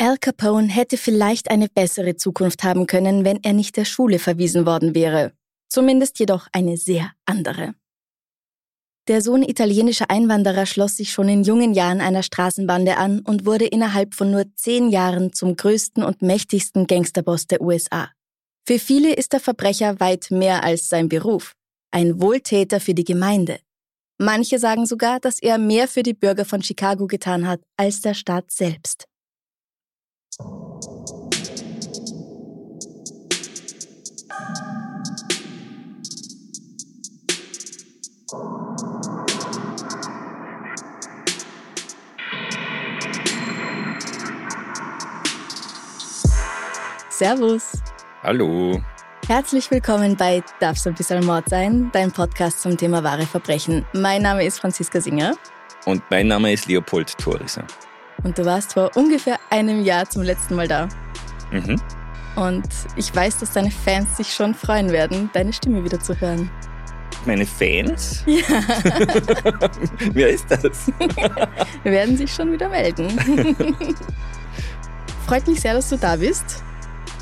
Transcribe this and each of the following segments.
Al Capone hätte vielleicht eine bessere Zukunft haben können, wenn er nicht der Schule verwiesen worden wäre. Zumindest jedoch eine sehr andere. Der Sohn italienischer Einwanderer schloss sich schon in jungen Jahren einer Straßenbande an und wurde innerhalb von nur zehn Jahren zum größten und mächtigsten Gangsterboss der USA. Für viele ist der Verbrecher weit mehr als sein Beruf. Ein Wohltäter für die Gemeinde. Manche sagen sogar, dass er mehr für die Bürger von Chicago getan hat als der Staat selbst. Servus. Hallo. Herzlich willkommen bei Darf's ein bisschen Mord sein, dein Podcast zum Thema wahre Verbrechen. Mein Name ist Franziska Singer Und mein Name ist Leopold Thoriser. und du warst vor ungefähr einem Jahr zum letzten Mal da. Mhm. Und ich weiß, dass deine Fans sich schon freuen werden, deine Stimme wieder zu hören. Meine Fans? Wer ist das? Wir werden sich schon wieder melden. Freut mich sehr, dass du da bist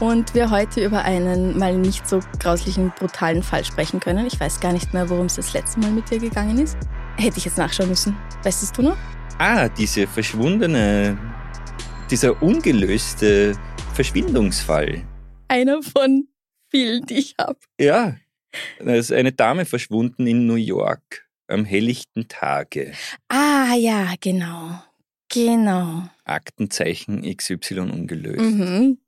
und wir heute über einen mal nicht so grauslichen, brutalen Fall sprechen können. Ich weiß gar nicht mehr, worum es das letzte Mal mit dir gegangen ist. Hätte ich jetzt nachschauen müssen. Weißt du noch? Ah, diese verschwundene, dieser ungelöste Verschwindungsfall. Einer von vielen, die ich habe. Ja, da ist eine Dame verschwunden in New York am helllichten Tage. Ah ja, genau. Genau. Aktenzeichen XY ungelöst. Mhm.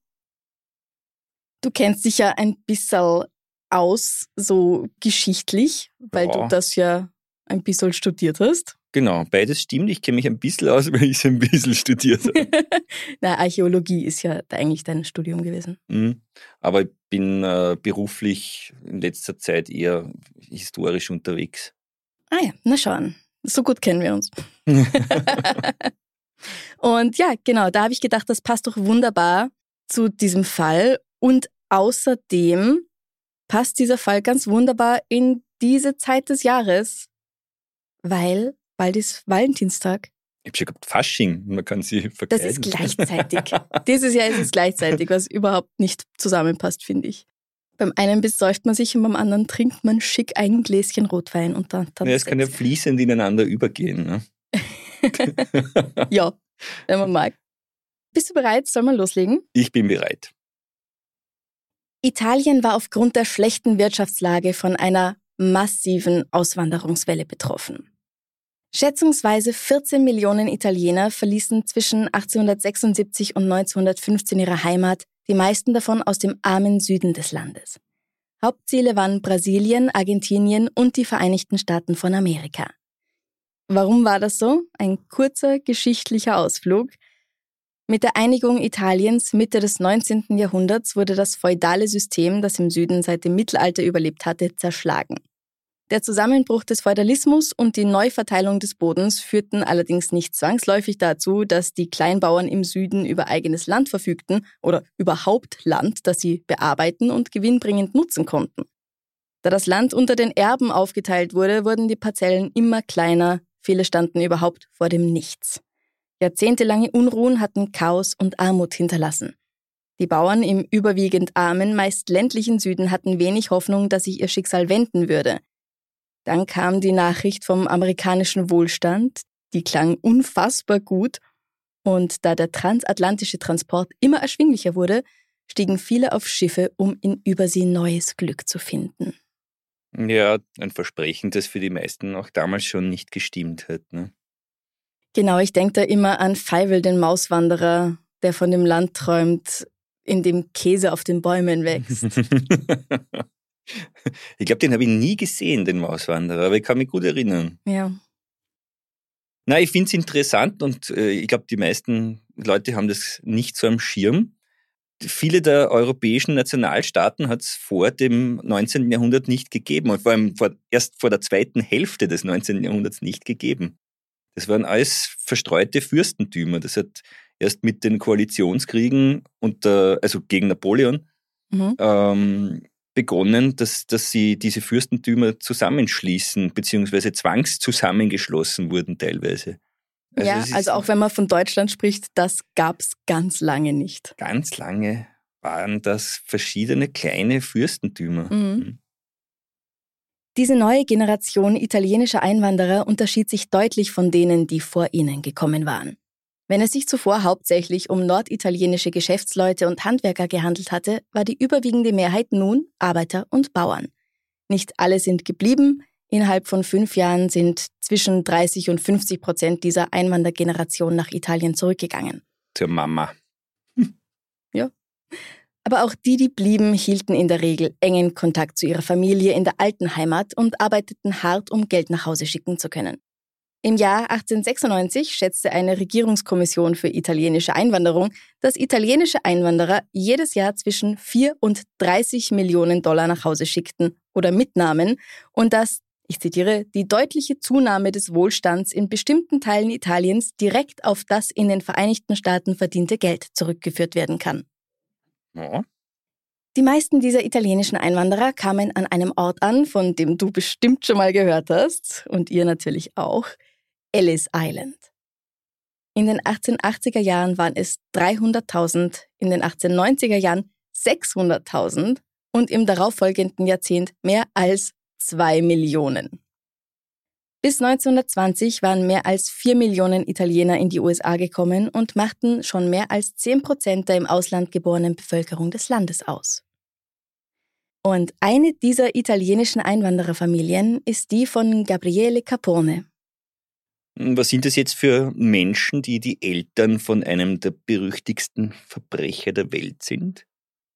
Du kennst dich ja ein bisschen aus, so geschichtlich, weil Ja. du das ja ein bisschen studiert hast. Genau, beides stimmt. Ich kenne mich ein bisschen aus, weil ich es ein bisschen studiert habe. Na, Archäologie ist ja eigentlich dein Studium gewesen. Mhm. Aber ich bin äh, beruflich in letzter Zeit eher historisch unterwegs. Ah ja, na schauen. So gut kennen wir uns. Und ja, genau, da habe ich gedacht, das passt doch wunderbar zu diesem Fall. Und außerdem passt dieser Fall ganz wunderbar in diese Zeit des Jahres, weil bald ist Valentinstag. Ich habe schon gehabt, Fasching, man kann sie Das verkleiden. ist gleichzeitig. Dieses Jahr ist es gleichzeitig, was überhaupt nicht zusammenpasst, finde ich. Beim einen besäuft man sich und beim anderen trinkt man schick ein Gläschen Rotwein und dann, dann Ja, es kann ja fließend ineinander übergehen. Ne? Ja, wenn man mag. Bist du bereit? Sollen wir loslegen? Ich bin bereit. Italien war aufgrund der schlechten Wirtschaftslage von einer massiven Auswanderungswelle betroffen. Schätzungsweise 14 Millionen Italiener verließen zwischen 1876 und 1915 ihre Heimat, die meisten davon aus dem armen Süden des Landes. Hauptziele waren Brasilien, Argentinien und die Vereinigten Staaten von Amerika. Warum war das so? Ein kurzer geschichtlicher Ausflug. Mit der Einigung Italiens Mitte des 19. Jahrhunderts wurde das feudale System, das im Süden seit dem Mittelalter überlebt hatte, zerschlagen. Der Zusammenbruch des Feudalismus und die Neuverteilung des Bodens führten allerdings nicht zwangsläufig dazu, dass die Kleinbauern im Süden über eigenes Land verfügten oder überhaupt Land, das sie bearbeiten und gewinnbringend nutzen konnten. Da das Land unter den Erben aufgeteilt wurde, wurden die Parzellen immer kleiner, viele standen überhaupt vor dem Nichts. Jahrzehntelange Unruhen hatten Chaos und Armut hinterlassen. Die Bauern im überwiegend armen, meist ländlichen Süden hatten wenig Hoffnung, dass sich ihr Schicksal wenden würde. Dann kam die Nachricht vom amerikanischen Wohlstand, die klang unfassbar gut, und da der transatlantische Transport immer erschwinglicher wurde, stiegen viele auf Schiffe, um in Übersee neues Glück zu finden. Ja, ein Versprechen, das für die meisten auch damals schon nicht gestimmt hat. Ne? Genau, ich denke da immer an Feivel, den Mauswanderer, der von dem Land träumt, in dem Käse auf den Bäumen wächst. ich glaube, den habe ich nie gesehen, den Mauswanderer, aber ich kann mich gut erinnern. ja. Na, ich finde es interessant und äh, ich glaube, die meisten Leute haben das nicht so am Schirm. Viele der europäischen Nationalstaaten hat es vor dem 19. Jahrhundert nicht gegeben und vor allem vor, erst vor der zweiten Hälfte des 19. Jahrhunderts nicht gegeben. Das waren alles verstreute Fürstentümer. Das hat erst mit den Koalitionskriegen unter, also gegen Napoleon Mhm. ähm, begonnen, dass, dass sie diese Fürstentümer zusammenschließen, beziehungsweise zwangszusammengeschlossen wurden teilweise. ja, es ist also auch wenn man von Deutschland spricht, das gab es ganz lange nicht. Ganz lange waren das verschiedene kleine Fürstentümer. Mhm. Diese neue Generation italienischer Einwanderer unterschied sich deutlich von denen, die vor ihnen gekommen waren. Wenn es sich zuvor hauptsächlich um norditalienische Geschäftsleute und Handwerker gehandelt hatte, war die überwiegende Mehrheit nun Arbeiter und Bauern. Nicht alle sind geblieben. Innerhalb von fünf Jahren sind zwischen 30 und 50 Prozent dieser Einwandergeneration nach Italien zurückgegangen. Zur Mama. Aber auch die, die blieben, hielten in der Regel engen Kontakt zu ihrer Familie in der alten Heimat und arbeiteten hart, um Geld nach Hause schicken zu können. Im Jahr 1896 schätzte eine Regierungskommission für italienische Einwanderung, dass italienische Einwanderer jedes Jahr zwischen 4 und 30 Millionen Dollar nach Hause schickten oder mitnahmen und dass, ich zitiere, die deutliche Zunahme des Wohlstands in bestimmten Teilen Italiens direkt auf das in den Vereinigten Staaten verdiente Geld zurückgeführt werden kann. Ja. Die meisten dieser italienischen Einwanderer kamen an einem Ort an, von dem du bestimmt schon mal gehört hast und ihr natürlich auch, Ellis Island. In den 1880er Jahren waren es 300.000, in den 1890er Jahren 600.000 und im darauffolgenden Jahrzehnt mehr als 2 Millionen. Bis 1920 waren mehr als 4 Millionen Italiener in die USA gekommen und machten schon mehr als 10 Prozent der im Ausland geborenen Bevölkerung des Landes aus. Und eine dieser italienischen Einwandererfamilien ist die von Gabriele Capone. Was sind das jetzt für Menschen, die die Eltern von einem der berüchtigsten Verbrecher der Welt sind?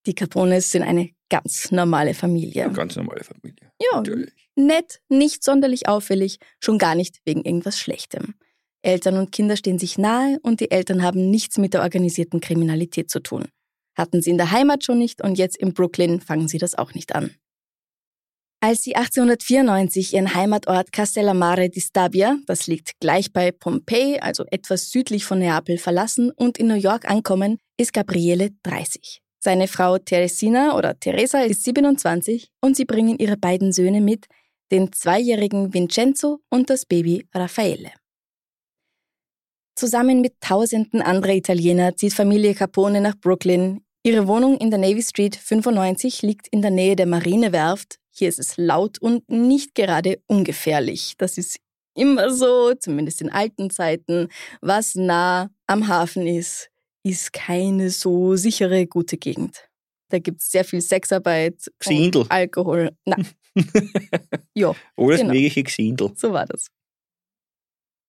Die Capones sind eine ganz normale Familie. Eine ganz normale Familie. Ja, Natürlich. Nett, nicht sonderlich auffällig, schon gar nicht wegen irgendwas Schlechtem. Eltern und Kinder stehen sich nahe und die Eltern haben nichts mit der organisierten Kriminalität zu tun. Hatten sie in der Heimat schon nicht und jetzt in Brooklyn fangen sie das auch nicht an. Als sie 1894 ihren Heimatort Castellammare di Stabia, das liegt gleich bei Pompeji, also etwas südlich von Neapel, verlassen und in New York ankommen, ist Gabriele 30. Seine Frau Teresina oder Teresa ist 27 und sie bringen ihre beiden Söhne mit, den zweijährigen Vincenzo und das Baby Raffaele. Zusammen mit tausenden anderer Italiener zieht Familie Capone nach Brooklyn. Ihre Wohnung in der Navy Street 95 liegt in der Nähe der Marinewerft. Hier ist es laut und nicht gerade ungefährlich. Das ist immer so, zumindest in alten Zeiten. Was nah am Hafen ist, ist keine so sichere, gute Gegend. Da gibt es sehr viel Sexarbeit, Alkohol. Na, ja, Alles Genau. mögliche Gesindel. so war das.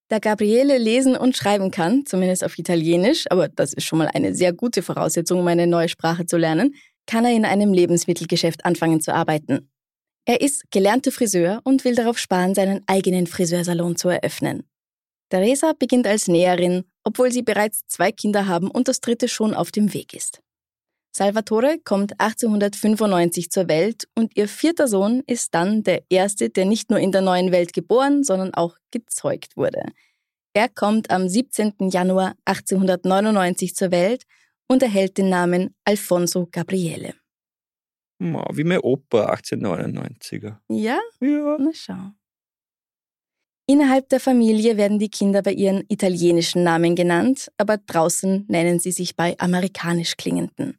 Da Gabriele lesen und schreiben kann, zumindest auf Italienisch, aber das ist schon mal eine sehr gute Voraussetzung, um eine neue Sprache zu lernen, kann er in einem Lebensmittelgeschäft anfangen zu arbeiten. Er ist gelernter Friseur und will darauf sparen, seinen eigenen Friseursalon zu eröffnen. Teresa beginnt als Näherin, obwohl sie bereits zwei Kinder haben und das dritte schon auf dem Weg ist. Salvatore kommt 1895 zur Welt und ihr vierter Sohn ist dann der erste, der nicht nur in der neuen Welt geboren, sondern auch gezeugt wurde. Er kommt am 17. Januar 1899 zur Welt und erhält den Namen Alfonso Gabriele. Wie mein Opa, 1899er. Ja, Ja. na schau. Innerhalb der Familie werden die Kinder bei ihren italienischen Namen genannt, aber draußen nennen sie sich bei amerikanisch klingenden.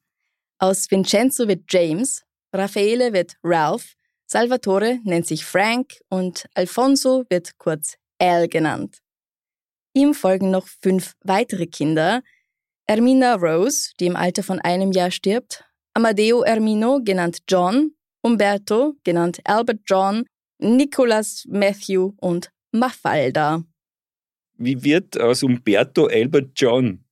Aus Vincenzo wird James, Raffaele wird Ralph, Salvatore nennt sich Frank und Alfonso wird kurz Al genannt. Ihm folgen noch fünf weitere Kinder. Ermina Rose, die im Alter von einem Jahr stirbt, Amadeo Ermino, genannt John, Umberto, genannt Albert John, Nicholas Matthew und Mafalda. Wie wird aus Umberto Albert John?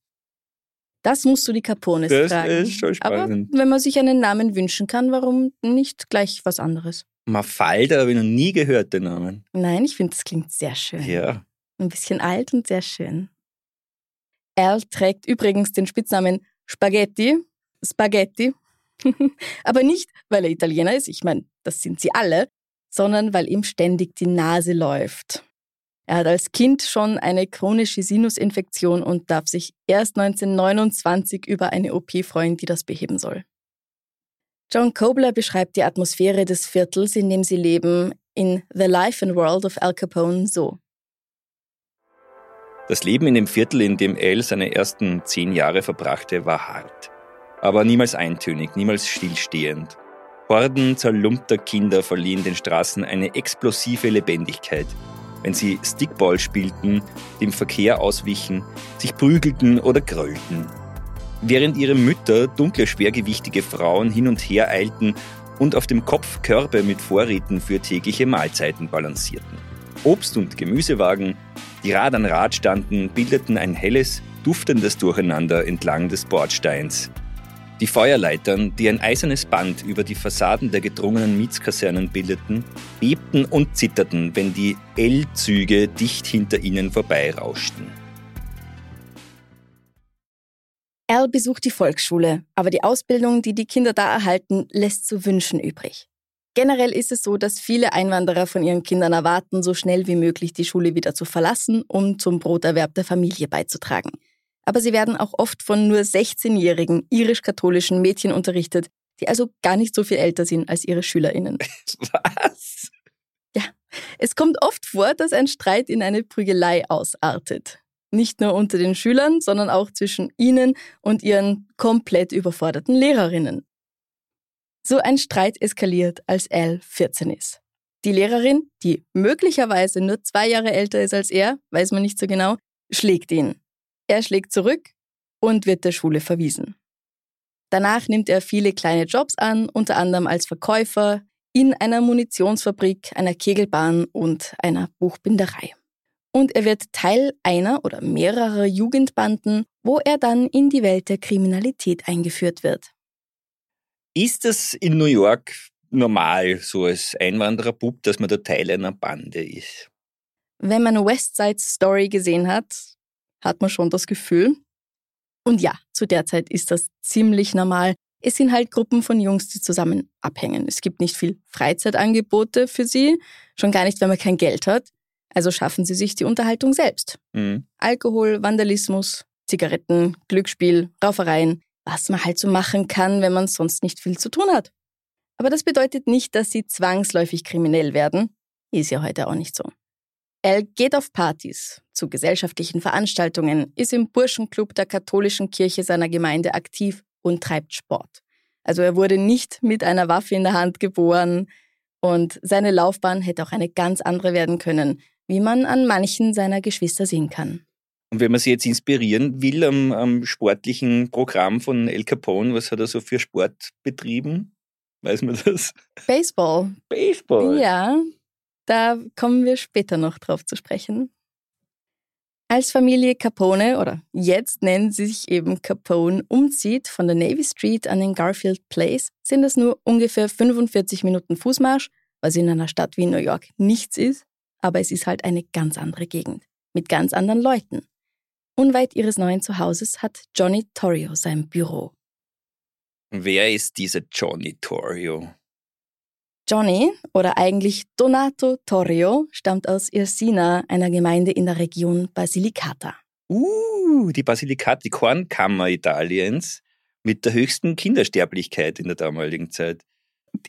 Das musst du die Capones Das fragen. ist schon Aber spannend. wenn man sich einen Namen wünschen kann, warum nicht gleich was anderes? Mafalda habe ich noch nie gehört, den Namen. Nein, ich finde, das klingt sehr schön. Ja. Ein bisschen alt und sehr schön. Al trägt übrigens den Spitznamen Spaghetti. Spaghetti. Aber nicht, weil er Italiener ist, ich meine, das sind sie alle, sondern weil ihm ständig die Nase läuft. Er hat als Kind schon eine chronische Sinusinfektion und darf sich erst 1929 über eine OP freuen, die das beheben soll. John Kobler beschreibt die Atmosphäre des Viertels, in dem sie leben, in The Life and World of Al Capone so. Das Leben in dem Viertel, in dem Al seine ersten zehn Jahre verbrachte, war hart. Aber niemals eintönig, niemals stillstehend. Horden zerlumpter Kinder verliehen den Straßen eine explosive Lebendigkeit, wenn sie Stickball spielten, dem Verkehr auswichen, sich prügelten oder grölten. Während ihre Mütter dunkle, schwergewichtige Frauen hin und her eilten und auf dem Kopf Körbe mit Vorräten für tägliche Mahlzeiten balancierten. Obst- und Gemüsewagen, die Rad an Rad standen, bildeten ein helles, duftendes Durcheinander entlang des Bordsteins, die Feuerleitern, die ein eisernes Band über die Fassaden der gedrungenen Mietskasernen bildeten, bebten und zitterten, wenn die L-Züge dicht hinter ihnen vorbeirauschten. Al besucht die Volksschule, aber die Ausbildung, die die Kinder da erhalten, lässt zu wünschen übrig. Generell ist es so, dass viele Einwanderer von ihren Kindern erwarten, so schnell wie möglich die Schule wieder zu verlassen, um zum Broterwerb der Familie beizutragen aber sie werden auch oft von nur 16-jährigen irisch-katholischen Mädchen unterrichtet, die also gar nicht so viel älter sind als ihre SchülerInnen. Was? Ja, es kommt oft vor, dass ein Streit in eine Prügelei ausartet. Nicht nur unter den Schülern, sondern auch zwischen ihnen und ihren komplett überforderten Lehrerinnen. So ein Streit eskaliert, als Al 14 ist. Die Lehrerin, die möglicherweise nur zwei Jahre älter ist als er, weiß man nicht so genau, schlägt ihn. Er schlägt zurück und wird der Schule verwiesen. Danach nimmt er viele kleine Jobs an, unter anderem als Verkäufer in einer Munitionsfabrik, einer Kegelbahn und einer Buchbinderei. Und er wird Teil einer oder mehrerer Jugendbanden, wo er dann in die Welt der Kriminalität eingeführt wird. Ist es in New York normal, so als Einwandererbub, dass man da Teil einer Bande ist? Wenn man West Side Story gesehen hat, hat man schon das Gefühl. Und ja, zu der Zeit ist das ziemlich normal. Es sind halt Gruppen von Jungs, die zusammen abhängen. Es gibt nicht viel Freizeitangebote für sie, schon gar nicht, wenn man kein Geld hat. Also schaffen sie sich die Unterhaltung selbst. Mhm. Alkohol, Vandalismus, Zigaretten, Glücksspiel, Raufereien, was man halt so machen kann, wenn man sonst nicht viel zu tun hat. Aber das bedeutet nicht, dass sie zwangsläufig kriminell werden. Ist ja heute auch nicht so. Er geht auf Partys, zu gesellschaftlichen Veranstaltungen, ist im Burschenclub der katholischen Kirche seiner Gemeinde aktiv und treibt Sport. Also er wurde nicht mit einer Waffe in der Hand geboren und seine Laufbahn hätte auch eine ganz andere werden können, wie man an manchen seiner Geschwister sehen kann. Und wenn man sich jetzt inspirieren will am, am sportlichen Programm von El Capone, was hat er so für Sport betrieben? Weiß man das? Baseball. Baseball? Ja, da kommen wir später noch drauf zu sprechen. Als Familie Capone, oder jetzt nennen sie sich eben Capone, umzieht von der Navy Street an den Garfield Place, sind es nur ungefähr 45 Minuten Fußmarsch, was in einer Stadt wie New York nichts ist, aber es ist halt eine ganz andere Gegend, mit ganz anderen Leuten. Unweit ihres neuen Zuhauses hat Johnny Torrio sein Büro. Wer ist dieser Johnny Torrio? Johnny oder eigentlich Donato Torrio stammt aus Irsina, einer Gemeinde in der Region Basilicata. Uh, die Basilicata, die Kornkammer Italiens mit der höchsten Kindersterblichkeit in der damaligen Zeit.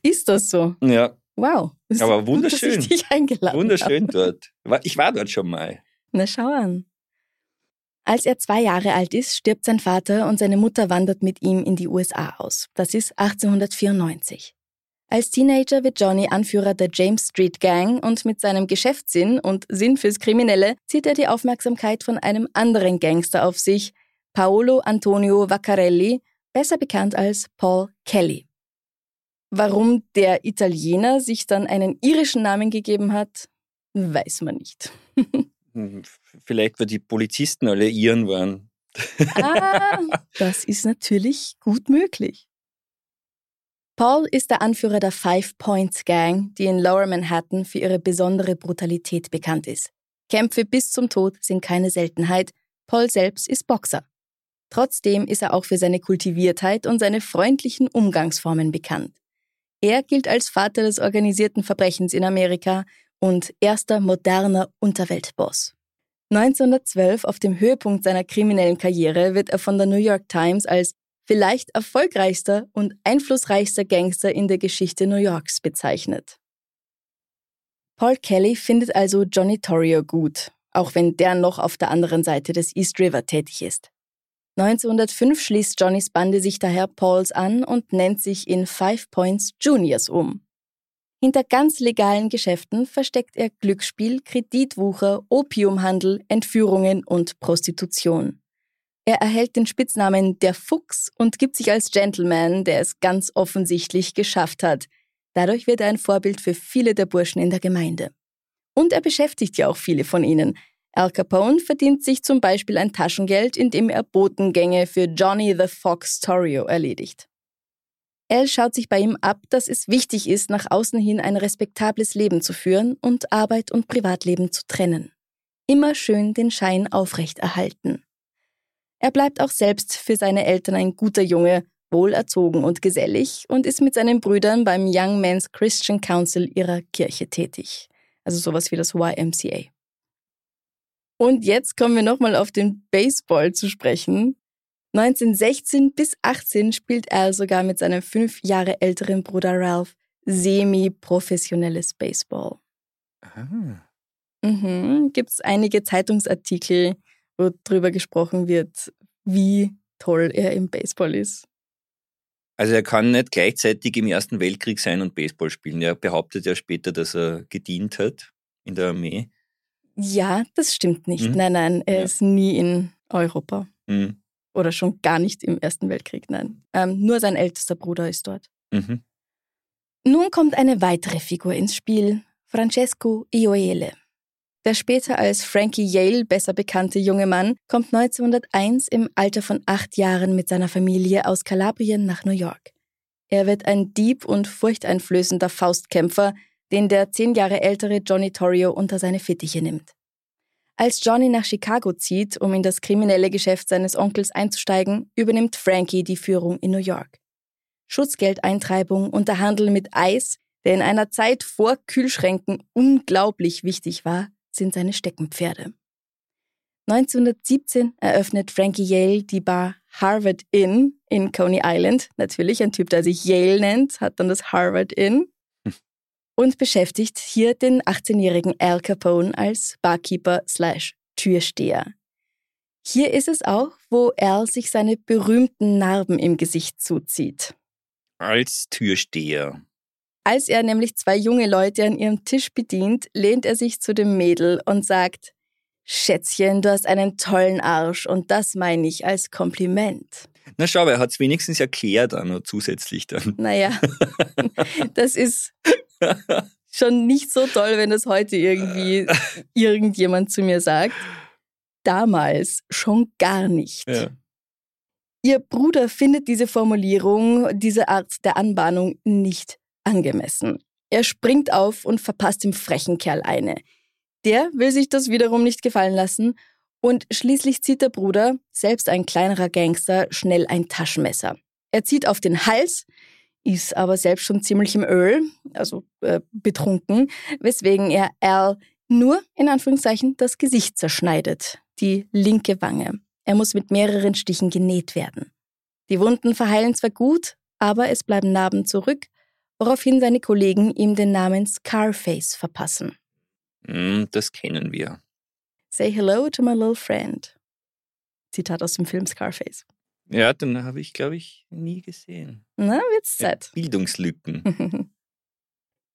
Ist das so? Ja. Wow. Aber wunderschön. Gut, dich eingeladen wunderschön habe. dort. Ich war dort schon mal. Na, schau an. Als er zwei Jahre alt ist, stirbt sein Vater und seine Mutter wandert mit ihm in die USA aus. Das ist 1894. Als Teenager wird Johnny Anführer der James Street Gang und mit seinem Geschäftssinn und Sinn fürs Kriminelle zieht er die Aufmerksamkeit von einem anderen Gangster auf sich, Paolo Antonio Vaccarelli, besser bekannt als Paul Kelly. Warum der Italiener sich dann einen irischen Namen gegeben hat, weiß man nicht. Vielleicht, weil die Polizisten alle Iren waren. ah, das ist natürlich gut möglich. Paul ist der Anführer der Five Points Gang, die in Lower Manhattan für ihre besondere Brutalität bekannt ist. Kämpfe bis zum Tod sind keine Seltenheit. Paul selbst ist Boxer. Trotzdem ist er auch für seine Kultiviertheit und seine freundlichen Umgangsformen bekannt. Er gilt als Vater des organisierten Verbrechens in Amerika und erster moderner Unterweltboss. 1912, auf dem Höhepunkt seiner kriminellen Karriere, wird er von der New York Times als vielleicht erfolgreichster und einflussreichster Gangster in der Geschichte New Yorks bezeichnet. Paul Kelly findet also Johnny Torrio gut, auch wenn der noch auf der anderen Seite des East River tätig ist. 1905 schließt Johnnys Bande sich daher Pauls an und nennt sich in Five Points Juniors um. Hinter ganz legalen Geschäften versteckt er Glücksspiel, Kreditwucher, Opiumhandel, Entführungen und Prostitution. Er erhält den Spitznamen der Fuchs und gibt sich als Gentleman, der es ganz offensichtlich geschafft hat. Dadurch wird er ein Vorbild für viele der Burschen in der Gemeinde. Und er beschäftigt ja auch viele von ihnen. Al Capone verdient sich zum Beispiel ein Taschengeld, indem er Botengänge für Johnny the Fox Torrio erledigt. Al schaut sich bei ihm ab, dass es wichtig ist, nach außen hin ein respektables Leben zu führen und Arbeit und Privatleben zu trennen. Immer schön den Schein aufrechterhalten. Er bleibt auch selbst für seine Eltern ein guter Junge, wohlerzogen und gesellig und ist mit seinen Brüdern beim Young Men's Christian Council ihrer Kirche tätig. Also sowas wie das YMCA. Und jetzt kommen wir nochmal auf den Baseball zu sprechen. 1916 bis 18 spielt er sogar mit seinem fünf Jahre älteren Bruder Ralph semi-professionelles Baseball. Aha. Mhm. Gibt es einige Zeitungsartikel, wo darüber gesprochen wird, wie toll er im Baseball ist. Also er kann nicht gleichzeitig im Ersten Weltkrieg sein und Baseball spielen. Er behauptet ja später, dass er gedient hat in der Armee. Ja, das stimmt nicht. Mhm. Nein, nein, er ja. ist nie in Europa. Mhm. Oder schon gar nicht im Ersten Weltkrieg, nein. Ähm, nur sein ältester Bruder ist dort. Mhm. Nun kommt eine weitere Figur ins Spiel, Francesco Ioele. Der später als Frankie Yale besser bekannte junge Mann kommt 1901 im Alter von acht Jahren mit seiner Familie aus Kalabrien nach New York. Er wird ein Dieb und furchteinflößender Faustkämpfer, den der zehn Jahre ältere Johnny Torrio unter seine Fittiche nimmt. Als Johnny nach Chicago zieht, um in das kriminelle Geschäft seines Onkels einzusteigen, übernimmt Frankie die Führung in New York. Schutzgeldeintreibung und der Handel mit Eis, der in einer Zeit vor Kühlschränken unglaublich wichtig war, sind seine Steckenpferde. 1917 eröffnet Frankie Yale die Bar Harvard Inn in Coney Island. Natürlich ein Typ, der sich Yale nennt, hat dann das Harvard Inn und beschäftigt hier den 18-jährigen Al Capone als Barkeeper slash Türsteher. Hier ist es auch, wo Al sich seine berühmten Narben im Gesicht zuzieht. Als Türsteher. Als er nämlich zwei junge Leute an ihrem Tisch bedient, lehnt er sich zu dem Mädel und sagt, Schätzchen, du hast einen tollen Arsch und das meine ich als Kompliment. Na schau, er hat es wenigstens erklärt auch noch zusätzlich dann. Naja, das ist schon nicht so toll, wenn das heute irgendwie irgendjemand zu mir sagt. Damals schon gar nicht. Ja. Ihr Bruder findet diese Formulierung, diese Art der Anbahnung nicht angemessen. Er springt auf und verpasst dem frechen Kerl eine. Der will sich das wiederum nicht gefallen lassen und schließlich zieht der Bruder, selbst ein kleinerer Gangster, schnell ein Taschenmesser. Er zieht auf den Hals, ist aber selbst schon ziemlich im Öl, also äh, betrunken, weswegen er Al nur in Anführungszeichen das Gesicht zerschneidet, die linke Wange. Er muss mit mehreren Stichen genäht werden. Die Wunden verheilen zwar gut, aber es bleiben Narben zurück, woraufhin seine Kollegen ihm den Namen Scarface verpassen. Mm, das kennen wir. Say hello to my little friend. Zitat aus dem Film Scarface. Ja, den habe ich, glaube ich, nie gesehen. Na, wird's Zeit. Bildungslücken.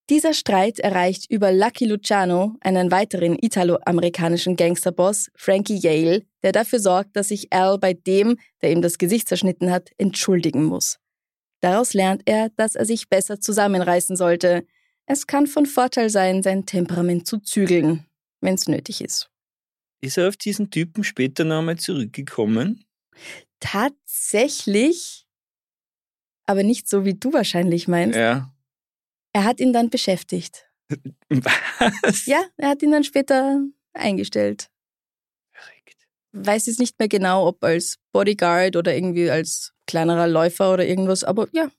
Dieser Streit erreicht über Lucky Luciano, einen weiteren italo-amerikanischen Gangsterboss, Frankie Yale, der dafür sorgt, dass sich Al bei dem, der ihm das Gesicht zerschnitten hat, entschuldigen muss. Daraus lernt er, dass er sich besser zusammenreißen sollte. Es kann von Vorteil sein, sein Temperament zu zügeln, wenn es nötig ist. Ist er auf diesen Typen später nochmal zurückgekommen? Tatsächlich, aber nicht so, wie du wahrscheinlich meinst. Ja. Er hat ihn dann beschäftigt. Was? Ja, er hat ihn dann später eingestellt. Weiß jetzt nicht mehr genau, ob als Bodyguard oder irgendwie als kleinerer Läufer oder irgendwas, aber ja.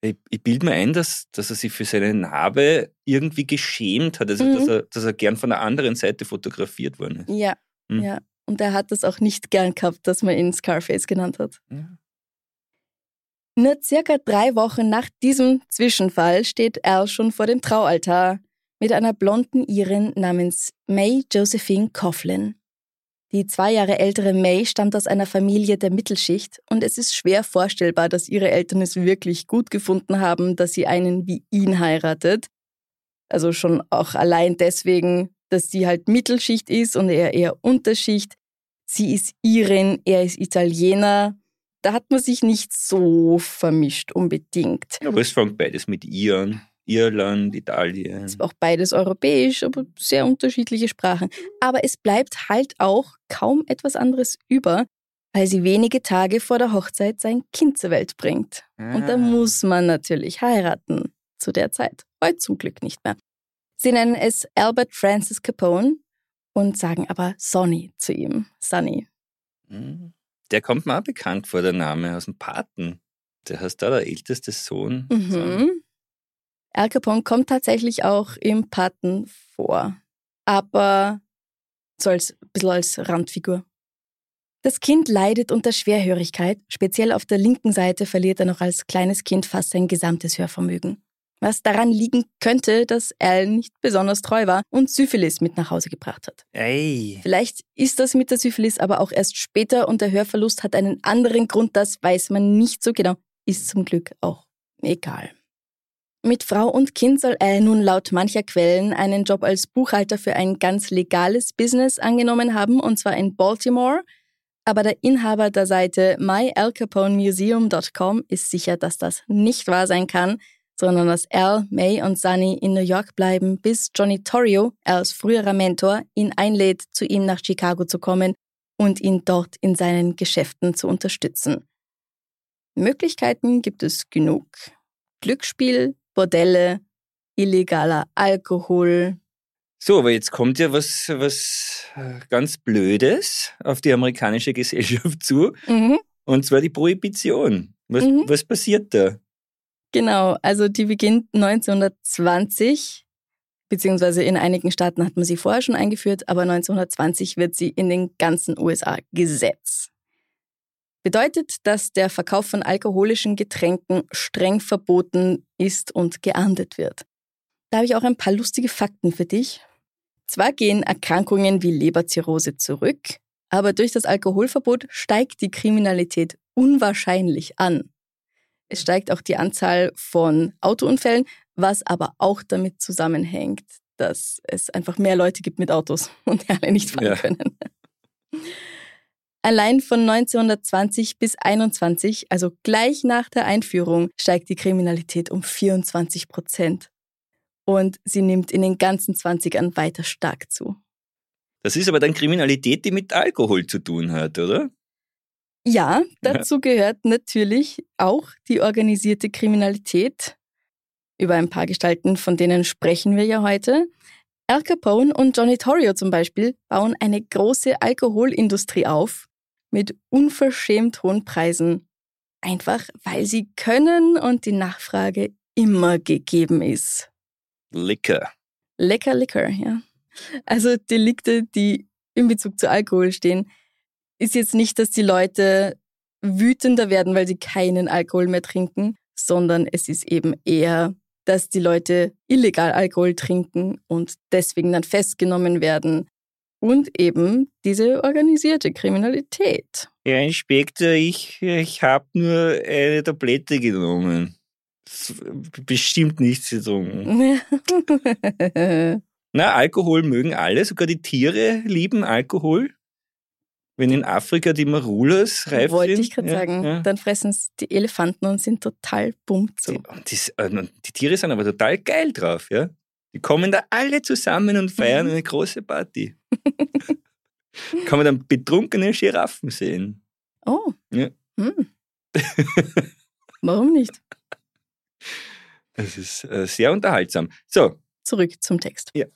Ich, ich bilde mir ein, dass, dass er sich für seine Narbe irgendwie geschämt hat, also Mhm. dass, er, dass er gern von der anderen Seite fotografiert worden ist. Ja, Hm. ja. Und er hat das auch nicht gern gehabt, dass man ihn Scarface genannt hat. Ja. Nur circa drei Wochen nach diesem Zwischenfall steht Al schon vor dem Traualtar mit einer blonden Irin namens May Josephine Coughlin. Die zwei Jahre ältere May stammt aus einer Familie der Mittelschicht und es ist schwer vorstellbar, dass ihre Eltern es wirklich gut gefunden haben, dass sie einen wie ihn heiratet. Also schon auch allein deswegen, dass sie halt Mittelschicht ist und er eher Unterschicht. Sie ist Irin, er ist Italiener. Da hat man sich nicht so vermischt unbedingt. Aber es fängt beides mit ihr an. Irland, Italien. Es war auch beides europäisch, aber sehr unterschiedliche Sprachen. Aber es bleibt halt auch kaum etwas anderes über, weil sie wenige Tage vor der Hochzeit sein Kind zur Welt bringt. Und da Ah. muss man natürlich heiraten. Zu der Zeit. Heute zum Glück nicht mehr. Sie nennen es Albert Francis Capone und sagen aber Sonny zu ihm. Sonny. Hm. Der kommt mir auch bekannt vor, der Name aus dem Paten. Der heißt da der älteste Sohn. Mhm. Al Capone kommt tatsächlich auch im Paten vor, aber so als ein bisschen als Randfigur. Das Kind leidet unter Schwerhörigkeit, speziell auf der linken Seite verliert er noch als kleines Kind fast sein gesamtes Hörvermögen. Was daran liegen könnte, dass Al nicht besonders treu war und Syphilis mit nach Hause gebracht hat. Ey. Vielleicht ist das mit der Syphilis aber auch erst später und der Hörverlust hat einen anderen Grund, das weiß man nicht so genau. Ist zum Glück auch egal. Mit Frau und Kind soll er nun laut mancher Quellen einen Job als Buchhalter für ein ganz legales Business angenommen haben, und zwar in Baltimore. Aber der Inhaber der Seite myalcaponemuseum.com ist sicher, dass das nicht wahr sein kann, sondern dass Al, May und Sunny in New York bleiben, bis Johnny Torrio, Als früherer Mentor, ihn einlädt, zu ihm nach Chicago zu kommen und ihn dort in seinen Geschäften zu unterstützen. Möglichkeiten gibt es genug. Glücksspiel, Bordelle, illegaler Alkohol. So, aber jetzt kommt ja was, was äh, ganz Blödes auf die amerikanische Gesellschaft zu, Mhm. und zwar die Prohibition. Was, Mhm. was passiert da? Genau, also die beginnt 1920, beziehungsweise in einigen Staaten hat man sie vorher schon eingeführt, aber 1920 wird sie in den ganzen USA Gesetz. Bedeutet, dass der Verkauf von alkoholischen Getränken streng verboten ist und geahndet wird. Da habe ich auch ein paar lustige Fakten für dich. Zwar gehen Erkrankungen wie Leberzirrhose zurück, aber durch das Alkoholverbot steigt die Kriminalität unwahrscheinlich an. Es steigt auch die Anzahl von Autounfällen, was aber auch damit zusammenhängt, dass es einfach mehr Leute gibt mit Autos und die alle nicht fahren Ja. können. Allein von 1920 bis 21, also gleich nach der Einführung, steigt die Kriminalität um 24 Prozent. Und sie nimmt in den ganzen 20ern weiter stark zu. Das ist aber dann Kriminalität, die mit Alkohol zu tun hat, oder? Ja, dazu gehört natürlich auch die organisierte Kriminalität. Über ein paar Gestalten, von denen sprechen wir ja heute. Al Capone und Johnny Torrio zum Beispiel bauen eine große Alkoholindustrie auf mit unverschämt hohen Preisen. Einfach weil sie können und die Nachfrage immer gegeben ist. Liquor. Lecker Liquor, ja. Also Delikte, die in Bezug zu Alkohol stehen, ist jetzt nicht, dass die Leute wütender werden, weil sie keinen Alkohol mehr trinken, sondern es ist eben eher, dass die Leute illegal Alkohol trinken und deswegen dann festgenommen werden. Und eben diese organisierte Kriminalität. Ja, Inspektor, ich, ich habe nur eine Tablette genommen. Bestimmt nichts getrunken. Na, Alkohol mögen alle, sogar die Tiere lieben Alkohol. Wenn in Afrika die Marulas reif Wollte sind. ich gerade ja, sagen. Ja. Dann fressen es die Elefanten und sind total bummt so. Die, das, äh, die Tiere sind aber total geil drauf, ja. Die kommen da alle zusammen und feiern Mhm. eine große Party. Kann man dann betrunkene Giraffen sehen. Oh. Ja. Hm. Warum nicht? Das ist äh, sehr unterhaltsam. So, Zurück zum Text. Ja.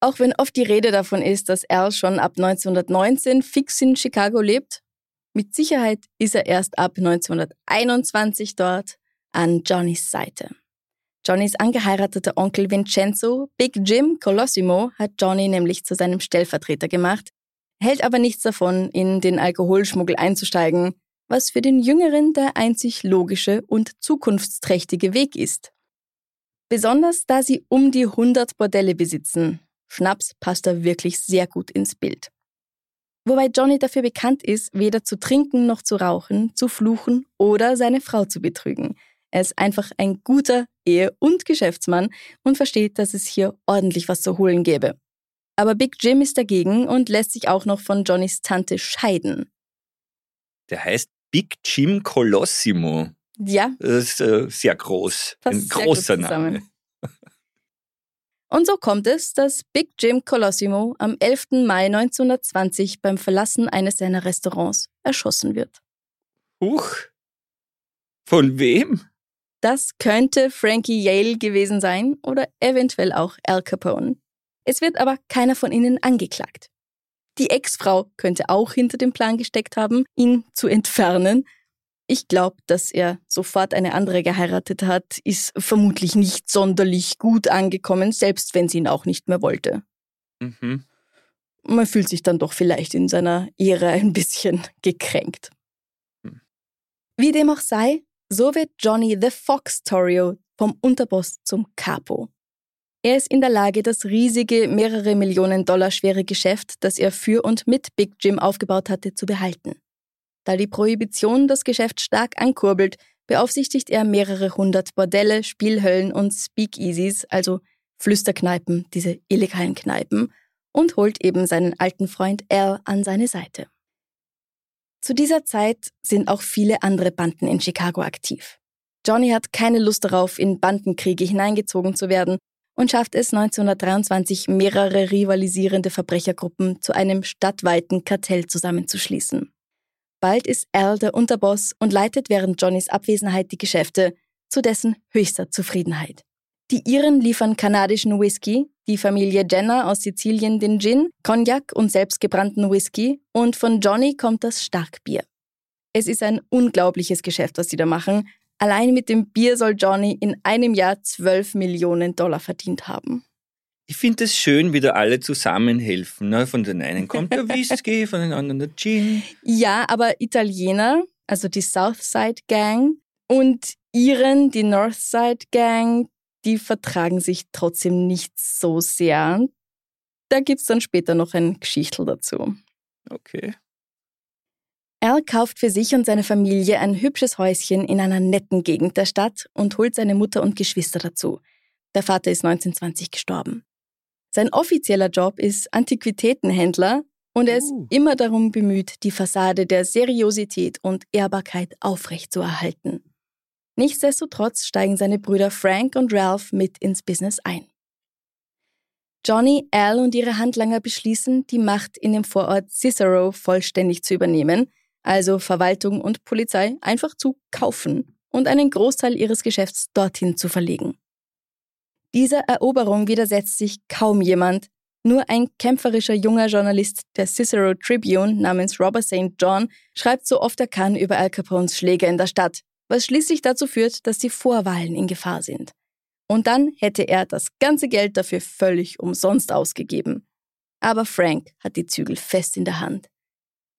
Auch wenn oft die Rede davon ist, dass Al schon ab 1919 fix in Chicago lebt, mit Sicherheit ist er erst ab 1921 dort an Johnnys Seite. Johnnys angeheirateter Onkel Vincenzo, Big Jim Colosimo, hat Johnny nämlich zu seinem Stellvertreter gemacht, hält aber nichts davon, in den Alkoholschmuggel einzusteigen, was für den Jüngeren der einzig logische und zukunftsträchtige Weg ist. Besonders da sie um die 100 Bordelle besitzen. Schnaps passt da wirklich sehr gut ins Bild. Wobei Johnny dafür bekannt ist, weder zu trinken noch zu rauchen, zu fluchen oder seine Frau zu betrügen. Er ist einfach ein guter Ehe- und Geschäftsmann und versteht, dass es hier ordentlich was zu holen gäbe. Aber Big Jim ist dagegen und lässt sich auch noch von Johnnys Tante scheiden. Der heißt Big Jim Colossimo. Ja. Das ist äh, sehr groß. Ein großer Name. Und so kommt es, dass Big Jim Colossimo am 11. Mai 1920 beim Verlassen eines seiner Restaurants erschossen wird. Huch. Von wem? Das könnte Frankie Yale gewesen sein oder eventuell auch Al Capone. Es wird aber keiner von ihnen angeklagt. Die Ex-Frau könnte auch hinter dem Plan gesteckt haben, ihn zu entfernen. Ich glaube, dass er sofort eine andere geheiratet hat, ist vermutlich nicht sonderlich gut angekommen, selbst wenn sie ihn auch nicht mehr wollte. Mhm. Man fühlt sich dann doch vielleicht in seiner Ehre ein bisschen gekränkt. Hm. Wie dem auch sei, so wird Johnny the Fox Torio vom Unterboss zum Capo. Er ist in der Lage, das riesige, mehrere Millionen Dollar schwere Geschäft, das er für und mit Big Jim aufgebaut hatte, zu behalten. Da die Prohibition das Geschäft stark ankurbelt, beaufsichtigt er mehrere hundert Bordelle, Spielhöllen und Speakeasies, also Flüsterkneipen, diese illegalen Kneipen, und holt eben seinen alten Freund Al an seine Seite. Zu dieser Zeit sind auch viele andere Banden in Chicago aktiv. Johnny hat keine Lust darauf, in Bandenkriege hineingezogen zu werden und schafft es 1923, mehrere rivalisierende Verbrechergruppen zu einem stadtweiten Kartell zusammenzuschließen. Bald ist Al der Unterboss und leitet während Johnnys Abwesenheit die Geschäfte, zu dessen höchster Zufriedenheit. Die Iren liefern kanadischen Whisky, die Familie Jenner aus Sizilien den Gin, Cognac und selbstgebrannten Whisky und von Johnny kommt das Starkbier. Es ist ein unglaubliches Geschäft, was sie da machen. Allein mit dem Bier soll Johnny in einem Jahr 12 Millionen Dollar verdient haben. Ich finde es schön, wie da alle zusammenhelfen. Ne? Von den einen kommt der Whisky, von den anderen der Gin. Ja, aber Italiener, also die Southside Gang und Iren, die Northside Gang, die vertragen sich trotzdem nicht so sehr. Da gibt's dann später noch ein Geschichtel dazu. Okay. Al kauft für sich und seine Familie ein hübsches Häuschen in einer netten Gegend der Stadt und holt seine Mutter und Geschwister dazu. Der Vater ist 1920 gestorben. Sein offizieller Job ist Antiquitätenhändler und er ist Uh. immer darum bemüht, die Fassade der Seriosität und Ehrbarkeit aufrechtzuerhalten. Nichtsdestotrotz steigen seine Brüder Frank und Ralph mit ins Business ein. Johnny, Al und ihre Handlanger beschließen, die Macht in dem Vorort Cicero vollständig zu übernehmen, also Verwaltung und Polizei einfach zu kaufen und einen Großteil ihres Geschäfts dorthin zu verlegen. Dieser Eroberung widersetzt sich kaum jemand, nur ein kämpferischer junger Journalist der Cicero Tribune namens Robert St. John schreibt so oft er kann über Al Capones Schläge in der Stadt, was schließlich dazu führt, dass die Vorwahlen in Gefahr sind. Und dann hätte er das ganze Geld dafür völlig umsonst ausgegeben. Aber Frank hat die Zügel fest in der Hand.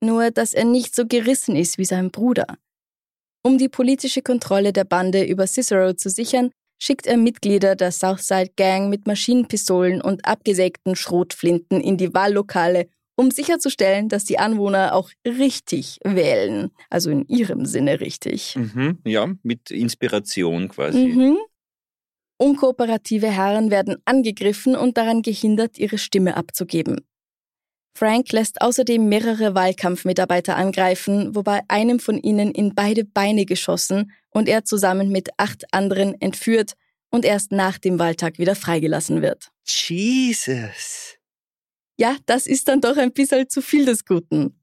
Nur, dass er nicht so gerissen ist wie sein Bruder. Um die politische Kontrolle der Bande über Cicero zu sichern, schickt er Mitglieder der Southside Gang mit Maschinenpistolen und abgesägten Schrotflinten in die Wahllokale, um sicherzustellen, dass die Anwohner auch richtig wählen. Also in ihrem Sinne richtig. Mhm. Ja, mit Inspiration quasi. Mhm. Unkooperative Herren werden angegriffen und daran gehindert, ihre Stimme abzugeben. Frank lässt außerdem mehrere Wahlkampfmitarbeiter angreifen, wobei einem von ihnen in beide Beine geschossen und er zusammen mit acht anderen entführt und erst nach dem Wahltag wieder freigelassen wird. Jesus. Ja, das ist dann doch ein bisschen zu viel des Guten.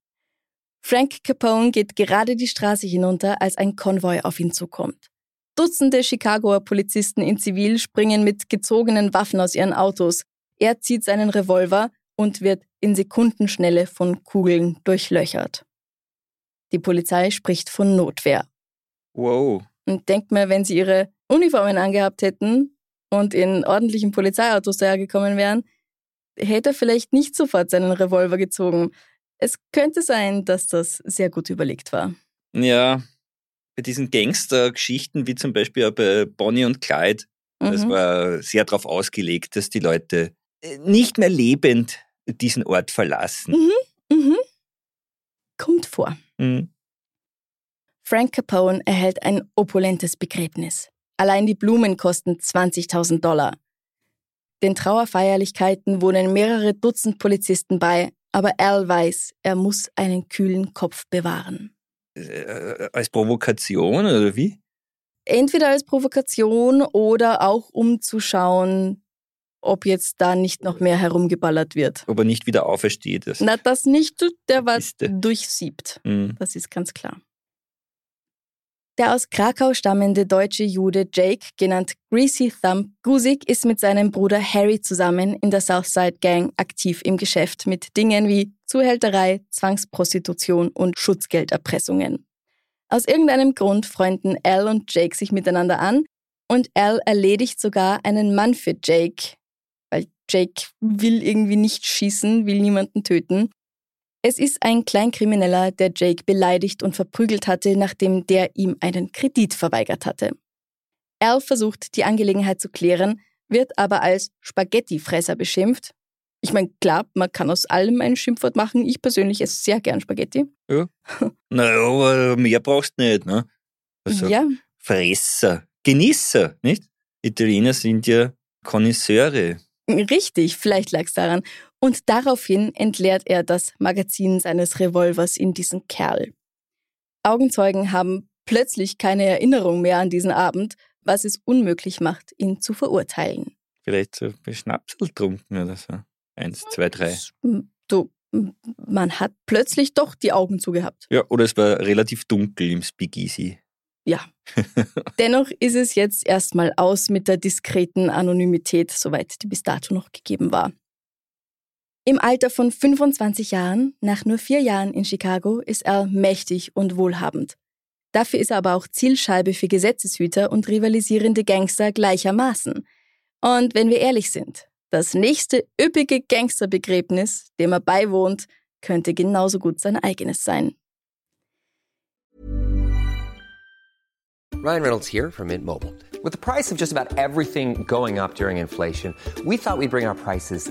Frank Capone geht gerade die Straße hinunter, als ein Konvoi auf ihn zukommt. Dutzende Chicagoer Polizisten in Zivil springen mit gezogenen Waffen aus ihren Autos. Er zieht seinen Revolver und wird in Sekundenschnelle von Kugeln durchlöchert. Die Polizei spricht von Notwehr. Wow. Und denkt mir, wenn sie ihre Uniformen angehabt hätten und in ordentlichen Polizeiautos dahergekommen wären, hätte er vielleicht nicht sofort seinen Revolver gezogen. Es könnte sein, dass das sehr gut überlegt war. Ja, bei diesen Gangster-Geschichten, wie zum Beispiel bei Bonnie und Clyde, das Mhm. war sehr darauf ausgelegt, dass die Leute äh, nicht mehr lebend diesen Ort verlassen. Mhm. Kommt vor. Mhm. Frank Capone erhält ein opulentes Begräbnis. Allein die Blumen kosten 20.000 Dollar. Den Trauerfeierlichkeiten wohnen mehrere Dutzend Polizisten bei, aber Al weiß, er muss einen kühlen Kopf bewahren. Äh, als Provokation oder wie? Entweder als Provokation oder auch um zu schauen, ob jetzt da nicht noch mehr herumgeballert wird. Ob er nicht wieder aufersteht. Na, das nicht, der war Piste. durchsiebt. Mhm. Das ist ganz klar. Der aus Krakau stammende deutsche Jude Jake, genannt Greasy Thumb Gusik, ist mit seinem Bruder Harry zusammen in der Southside Gang aktiv im Geschäft mit Dingen wie Zuhälterei, Zwangsprostitution und Schutzgelderpressungen. Aus irgendeinem Grund freunden Al und Jake sich miteinander an und Al erledigt sogar einen Mann für Jake, weil Jake will irgendwie nicht schießen, will niemanden töten. Es ist ein Kleinkrimineller, der Jake beleidigt und verprügelt hatte, nachdem der ihm einen Kredit verweigert hatte. Al versucht, die Angelegenheit zu klären, wird aber als Spaghettifresser beschimpft. Ich meine, klar, man kann aus allem ein Schimpfwort machen. Ich persönlich esse sehr gern Spaghetti. Naja, aber mehr brauchst du nicht. Ne? Also Ja, Fresser, Genießer, nicht? Italiener sind ja Konnoisseure. richtig, vielleicht lag es daran. Und daraufhin entleert er das Magazin seines Revolvers in diesen Kerl. Augenzeugen haben plötzlich keine Erinnerung mehr an diesen Abend, was es unmöglich macht, ihn zu verurteilen. Vielleicht so Schnapsel getrunken oder so. Eins, zwei, drei. Du, man hat plötzlich doch die Augen zugehabt. Ja, oder es war relativ dunkel im Speakeasy. Ja. Dennoch ist es jetzt erstmal aus mit der diskreten Anonymität, soweit die bis dato noch gegeben war. Im Alter von 25 Jahren, nach nur vier Jahren in Chicago, ist er mächtig und wohlhabend. Dafür ist er aber auch Zielscheibe für Gesetzeshüter und rivalisierende Gangster gleichermaßen. Und wenn wir ehrlich sind, das nächste üppige Gangsterbegräbnis, dem er beiwohnt, könnte genauso gut sein eigenes sein. Ryan Reynolds here from Mint Mobile. With the price of just about everything going up during inflation, we thought we'd bring our prices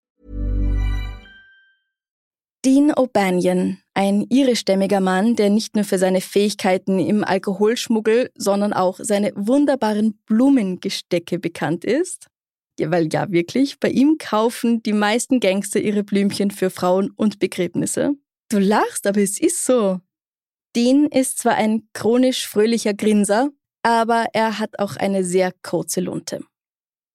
Dean O'Banion, ein irischstämmiger Mann, der nicht nur für seine Fähigkeiten im Alkoholschmuggel, sondern auch seine wunderbaren Blumengestecke bekannt ist. Ja, weil ja wirklich, bei ihm kaufen die meisten Gangster ihre Blümchen für Frauen und Begräbnisse. Du lachst, aber es ist so. Dean ist zwar ein chronisch fröhlicher Grinser, aber er hat auch eine sehr kurze Lunte.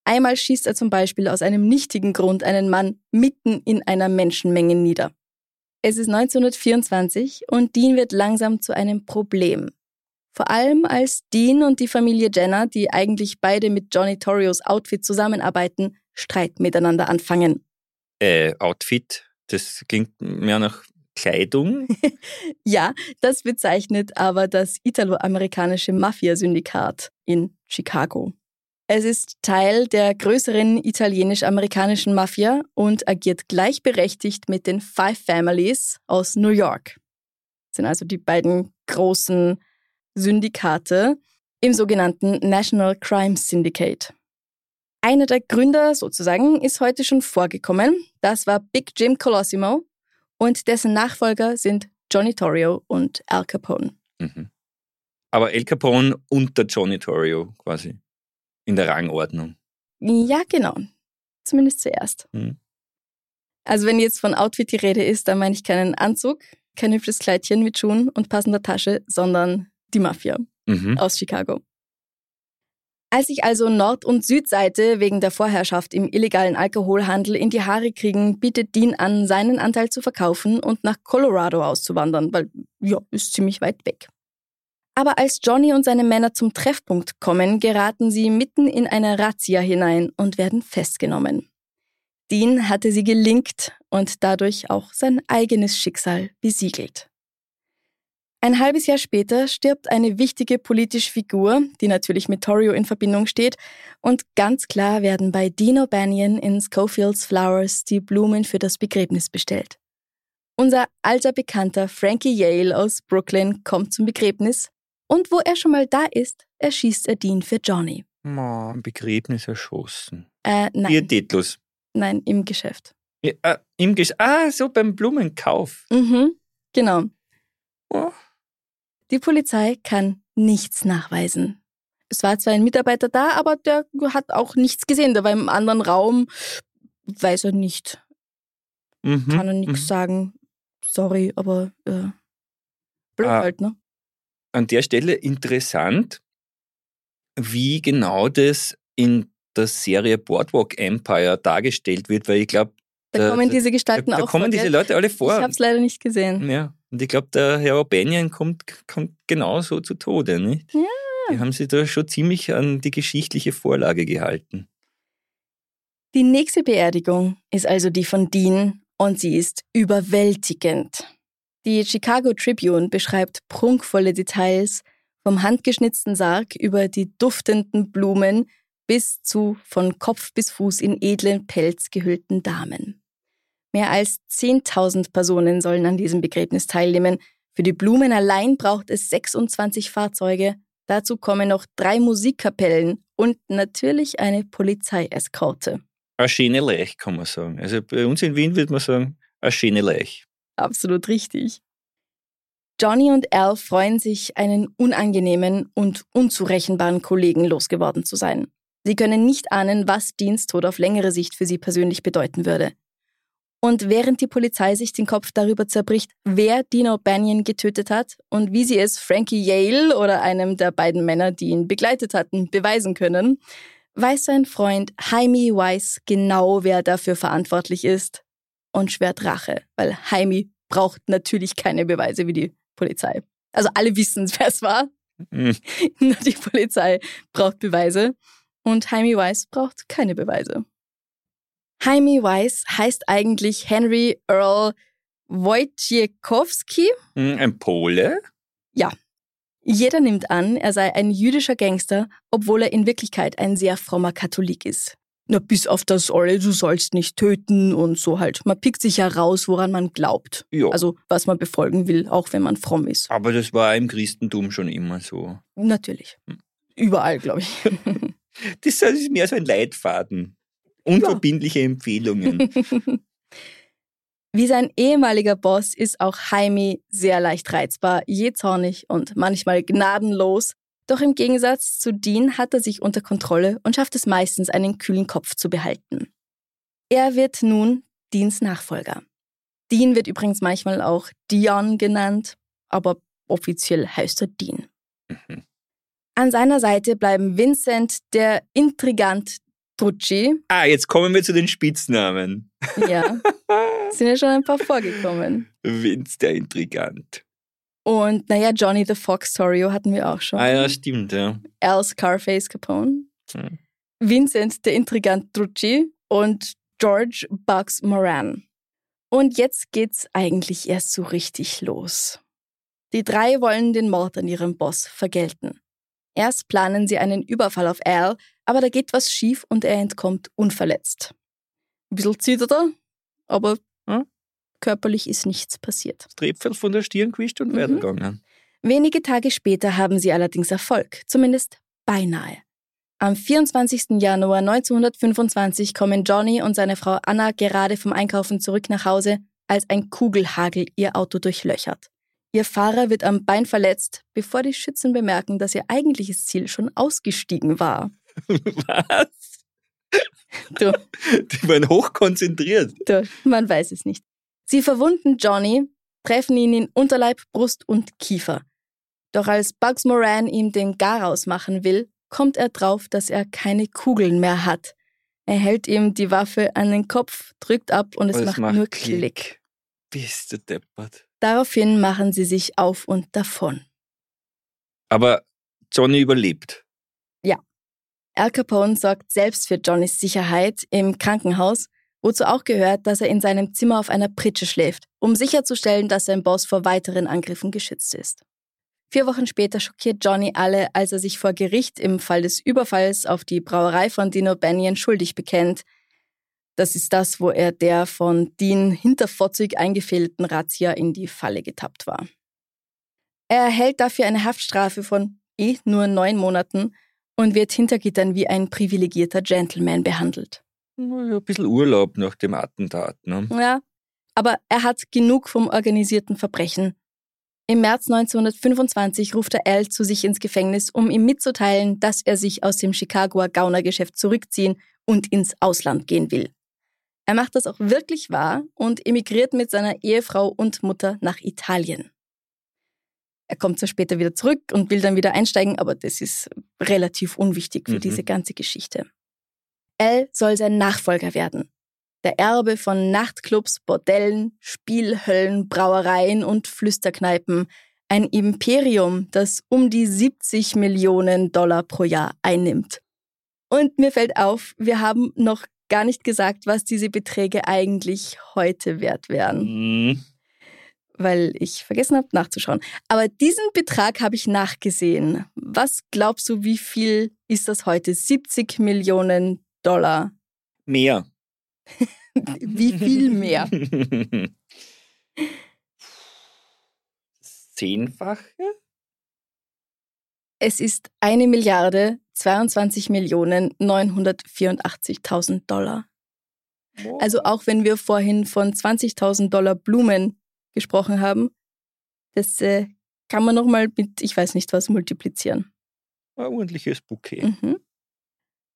Einmal schießt er zum Beispiel aus einem nichtigen Grund einen Mann mitten in einer Menschenmenge nieder. Es ist 1924 und Dean wird langsam zu einem Problem. Vor allem als Dean und die Familie Jenner, die eigentlich beide mit Johnny Torrios Outfit zusammenarbeiten, Streit miteinander anfangen. Äh, Outfit, das klingt mehr nach Kleidung. Ja, das bezeichnet aber das italoamerikanische Mafia-Syndikat in Chicago. Es ist Teil der größeren italienisch-amerikanischen Mafia und agiert gleichberechtigt mit den Five Families aus New York. sind also die beiden großen Syndikate im sogenannten National Crime Syndicate. Einer der Gründer sozusagen ist heute schon vorgekommen. Das war Big Jim Colosimo und dessen Nachfolger sind Johnny Torrio und Al Capone. Mhm. Aber El Capone unter Johnny Torrio quasi in der Rangordnung. Ja, genau. Zumindest zuerst. Mhm. Also wenn jetzt von Outfit die Rede ist, dann meine ich keinen Anzug, kein hübsches Kleidchen mit Schuhen und passender Tasche, sondern die Mafia Mhm. aus Chicago. Als sich also Nord- und Südseite wegen der Vorherrschaft im illegalen Alkoholhandel in die Haare kriegen, bietet Dean an, seinen Anteil zu verkaufen und nach Colorado auszuwandern, weil ja, ist ziemlich weit weg. Aber als Johnny und seine Männer zum Treffpunkt kommen, geraten sie mitten in eine Razzia hinein und werden festgenommen. Dean hatte sie gelingt und dadurch auch sein eigenes Schicksal besiegelt. Ein halbes Jahr später stirbt eine wichtige politische Figur, die natürlich mit Torrio in Verbindung steht, und ganz klar werden bei Dean O'Banion in Schofields Flowers die Blumen für das Begräbnis bestellt. Unser alter Bekannter Frankie Yale aus Brooklyn kommt zum Begräbnis und wo er schon mal da ist, erschießt er Dean für Johnny. Ma, Im Begräbnis erschossen. Äh, nein, Pietätlos. nein, im Geschäft. Ja, äh, im Gesch ah, so beim Blumenkauf. Mhm, genau. Oh. Die Polizei kann nichts nachweisen. Es war zwar ein Mitarbeiter da, aber der hat auch nichts gesehen. Der war im anderen Raum. Weiß er nicht. Mhm. Kann er nichts mhm. sagen. Sorry, aber äh, blöd Ah. halt, ne? An der Stelle interessant, wie genau das in der Serie Boardwalk Empire dargestellt wird, weil ich glaube, Da Da- kommen da- diese da, Gestalten da auch kommen vor, diese? Leute alle Ich vor. hab's leider nicht gesehen. Ja, und ich glaube, der Herr O'Banion kommt, kommt genauso zu Tode, nicht? Ja. Die haben sich da schon ziemlich an die geschichtliche Vorlage gehalten. Die nächste Beerdigung ist also die von Dean und sie ist überwältigend. Die Chicago Tribune beschreibt prunkvolle Details vom handgeschnitzten Sarg über die duftenden Blumen bis zu von Kopf bis Fuß in edlen Pelz gehüllten Damen. Mehr als 10.000 Personen sollen an diesem Begräbnis teilnehmen. Für die Blumen allein braucht es 26 Fahrzeuge. Dazu kommen noch drei Musikkapellen und natürlich eine Polizeieskorte. Eine schöne Leich, kann man sagen. Also bei uns in Wien würde man sagen, eine schöne Leich. Absolut richtig. Johnny und Al freuen sich, einen unangenehmen und unzurechenbaren Kollegen losgeworden zu sein. Sie können nicht ahnen, was Dienstod auf längere Sicht für sie persönlich bedeuten würde. Und während die Polizei sich den Kopf darüber zerbricht, wer Dino Banyan getötet hat und wie sie es Frankie Yale oder einem der beiden Männer, die ihn begleitet hatten, beweisen können, weiß sein Freund Jaime Weiss genau, wer dafür verantwortlich ist und schwört Rache, weil Jaime braucht natürlich keine Beweise wie die Polizei. Also alle wissen, wer es war. Hm. Nur die Polizei braucht Beweise und Jaime Weiss braucht keine Beweise. Jaime Weiss heißt eigentlich Henry Earl Wojciechowski. Hm, Ein Pole? Jeder nimmt an, er sei ein jüdischer Gangster, obwohl er in Wirklichkeit ein sehr frommer Katholik ist. Na, bis auf das alle, du sollst nicht töten und so halt. Man pickt sich ja raus, woran man glaubt. Ja. Also, was man befolgen will, auch wenn man fromm ist. Aber das war im Christentum schon immer so. Natürlich. Überall, glaube ich. Das ist mehr so ein Leitfaden. Unverbindliche Empfehlungen. Wie sein ehemaliger Boss ist auch Jaime sehr leicht reizbar, jähzornig und manchmal gnadenlos. Doch im Gegensatz zu Dean hat er sich unter Kontrolle und schafft es meistens, einen kühlen Kopf zu behalten. Er wird nun Deans Nachfolger. Dean wird übrigens manchmal auch Dion genannt, aber offiziell heißt er Dean. Mhm. An seiner Seite bleiben Vincent, der Intrigant Trucci, ah, jetzt kommen wir zu den Spitznamen. ja, sind ja schon ein paar vorgekommen. Vince der Intrigant. Und naja, Johnny the Fox Torrio hatten wir auch schon. Ah ja, stimmt, ja. Al Scarface Capone. Hm. Vincent der Intrigant Trucci und George Bugs Moran. Und jetzt geht's eigentlich erst so richtig los. Die drei wollen den Mord an ihrem Boss vergelten. Erst planen sie einen Überfall auf Al, aber da geht was schief und er entkommt unverletzt. Ein bisschen zittert er, aber hm, körperlich ist nichts passiert. Das von der Stirn gewischt und Mhm. weitergegangen. Wenige Tage später haben sie allerdings Erfolg, zumindest beinahe. Am 24. Januar 1925 kommen Johnny und seine Frau Anna gerade vom Einkaufen zurück nach Hause, als ein Kugelhagel ihr Auto durchlöchert. Ihr Fahrer wird am Bein verletzt, bevor die Schützen bemerken, dass ihr eigentliches Ziel schon ausgestiegen war. Was? Du, Die waren hochkonzentriert. du, man weiß es nicht. Sie verwunden Johnny, treffen ihn in Unterleib, Brust und Kiefer. Doch als Bugs Moran ihm den Garaus machen will, kommt er drauf, dass er keine Kugeln mehr hat. Er hält ihm die Waffe an den Kopf, drückt ab und es, Und macht, nur Klick. Bist du deppert. Daraufhin machen sie sich auf und davon. Aber Johnny überlebt. Al Capone sorgt selbst für Johnnys Sicherheit im Krankenhaus, wozu auch gehört, dass er in seinem Zimmer auf einer Pritsche schläft, um sicherzustellen, dass sein Boss vor weiteren Angriffen geschützt ist. Vier Wochen später schockiert Johnny alle, als er sich vor Gericht im Fall des Überfalls auf die Brauerei von Dino Banyan schuldig bekennt. Das ist das, wo er der von Dean hinterfotzig eingefehlten Razzia in die Falle getappt war. Er erhält dafür eine Haftstrafe von eh nur neun Monaten und wird hinter Gittern wie ein privilegierter Gentleman behandelt. Ja, Ein bisschen Urlaub nach dem Attentat. Ne? Ja, aber er hat genug vom organisierten Verbrechen. Im März 1925 ruft er Al zu sich ins Gefängnis, um ihm mitzuteilen, dass er sich aus dem Chicagoer Gaunergeschäft zurückziehen und ins Ausland gehen will. Er macht das auch wirklich wahr und emigriert mit seiner Ehefrau und Mutter nach Italien. Er kommt zwar später wieder zurück und will dann wieder einsteigen, aber das ist relativ unwichtig für Mhm. diese ganze Geschichte. Al soll sein Nachfolger werden. Der Erbe von Nachtclubs, Bordellen, Spielhöllen, Brauereien und Flüsterkneipen. Ein Imperium, das um die 70 Millionen Dollar pro Jahr einnimmt. Und mir fällt auf, wir haben noch gar nicht gesagt, was diese Beträge eigentlich heute wert wären Hm, weil ich vergessen habe nachzuschauen. Aber diesen Betrag habe ich nachgesehen. Was glaubst du, wie viel ist das heute? 70 Millionen Dollar. Mehr. Wie viel mehr? Zehnfache? Es ist eine Milliarde 22 Millionen 984.000 Dollar. Also auch wenn wir vorhin von 20.000 Dollar Blumen gesprochen haben, das äh, kann man nochmal mit, ich weiß nicht was, multiplizieren. Ein ordentliches Bouquet. Mhm.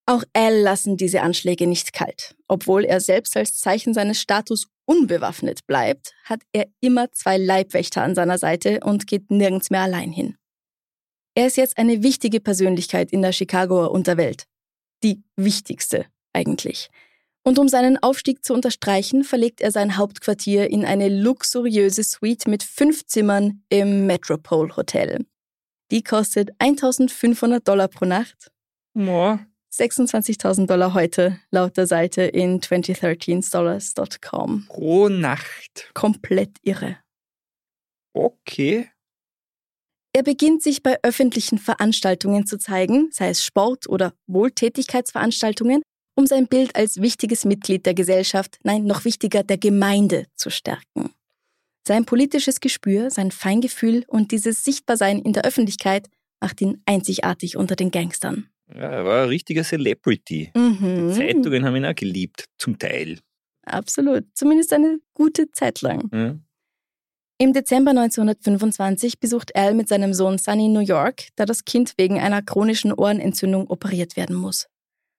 Auch Al lassen diese Anschläge nicht kalt. Obwohl er selbst als Zeichen seines Status unbewaffnet bleibt, hat er immer zwei Leibwächter an seiner Seite und geht nirgends mehr allein hin. Er ist jetzt eine wichtige Persönlichkeit in der Chicagoer Unterwelt. Die wichtigste eigentlich. Und um seinen Aufstieg zu unterstreichen, verlegt er sein Hauptquartier in eine luxuriöse Suite mit fünf Zimmern im Metropole Hotel. Die kostet 1500 Dollar pro Nacht Ja, 26.000 Dollar heute, laut der Seite in 2013dollars.com. pro Nacht. Komplett irre. Okay. Er beginnt sich bei öffentlichen Veranstaltungen zu zeigen, sei es Sport- oder Wohltätigkeitsveranstaltungen, um sein Bild als wichtiges Mitglied der Gesellschaft, nein, noch wichtiger, der Gemeinde zu stärken. Sein politisches Gespür, sein Feingefühl und dieses Sichtbarsein in der Öffentlichkeit macht ihn einzigartig unter den Gangstern. Ja, er war ein richtiger Celebrity. Mhm. Zeitungen haben ihn auch geliebt, zum Teil. Absolut. Zumindest eine gute Zeit lang. Ja. Im Dezember 1925 besucht Al mit seinem Sohn Sunny New York, da das Kind wegen einer chronischen Ohrenentzündung operiert werden muss.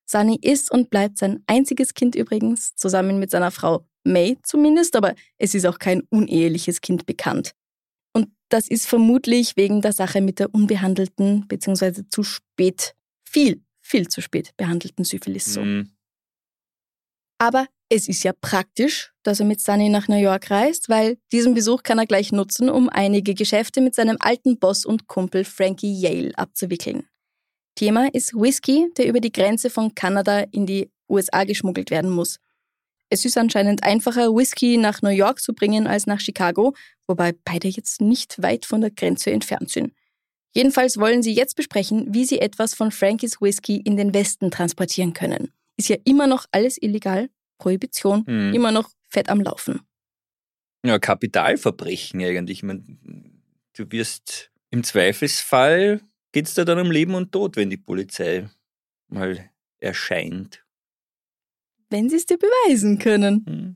Sunny ist und bleibt sein einziges Kind übrigens, zusammen mit seiner Frau May zumindest, aber es ist auch kein uneheliches Kind bekannt. Und das ist vermutlich wegen der Sache mit der unbehandelten bzw. zu spät, viel, viel zu spät behandelten Syphilis so. Hm. Aber es ist ja praktisch, dass er mit Sunny nach New York reist, weil diesen Besuch kann er gleich nutzen, um einige Geschäfte mit seinem alten Boss und Kumpel Frankie Yale abzuwickeln. Thema ist Whisky, der über die Grenze von Kanada in die USA geschmuggelt werden muss. Es ist anscheinend einfacher, Whisky nach New York zu bringen als nach Chicago, wobei beide jetzt nicht weit von der Grenze entfernt sind. Jedenfalls wollen sie jetzt besprechen, wie sie etwas von Frankies Whisky in den Westen transportieren können. Ist ja immer noch alles illegal, Prohibition, Hm. immer noch fett am Laufen. Ja, Kapitalverbrechen eigentlich. Ich mein, du wirst im Zweifelsfall geht es da dann um Leben und Tod, wenn die Polizei mal erscheint. Wenn sie es dir beweisen können. Hm.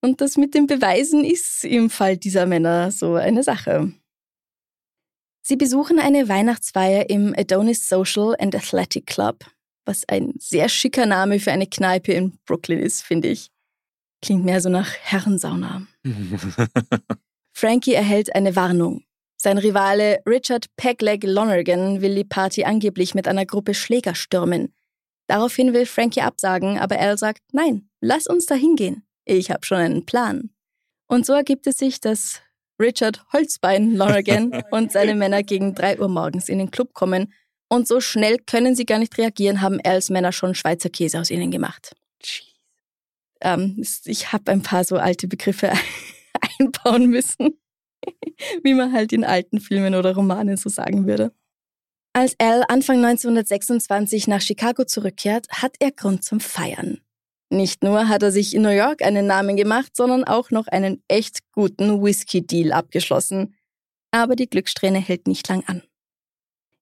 Und das mit den Beweisen ist im Fall dieser Männer so eine Sache. Sie besuchen eine Weihnachtsfeier im Adonis Social and Athletic Club, was ein sehr schicker Name für eine Kneipe in Brooklyn ist, finde ich. Klingt mehr so nach Herrensauna. Frankie erhält eine Warnung. Sein Rivale Richard Pegleg Lonergan will die Party angeblich mit einer Gruppe Schläger stürmen. Daraufhin will Frankie absagen, aber Al sagt, nein, lass uns da hingehen. Ich habe schon einen Plan. Und so ergibt es sich, dass Richard Holzbein Lonergan und seine Männer gegen 3 Uhr morgens in den Club kommen und so schnell können sie gar nicht reagieren, haben Als Männer schon Schweizer Käse aus ihnen gemacht. Ähm, ich habe ein paar so alte Begriffe einbauen müssen. wie man halt in alten Filmen oder Romanen so sagen würde. Als Al Anfang 1926 nach Chicago zurückkehrt, hat er Grund zum Feiern. Nicht nur hat er sich in New York einen Namen gemacht, sondern auch noch einen echt guten Whisky-Deal abgeschlossen. Aber die Glückssträhne hält nicht lang an.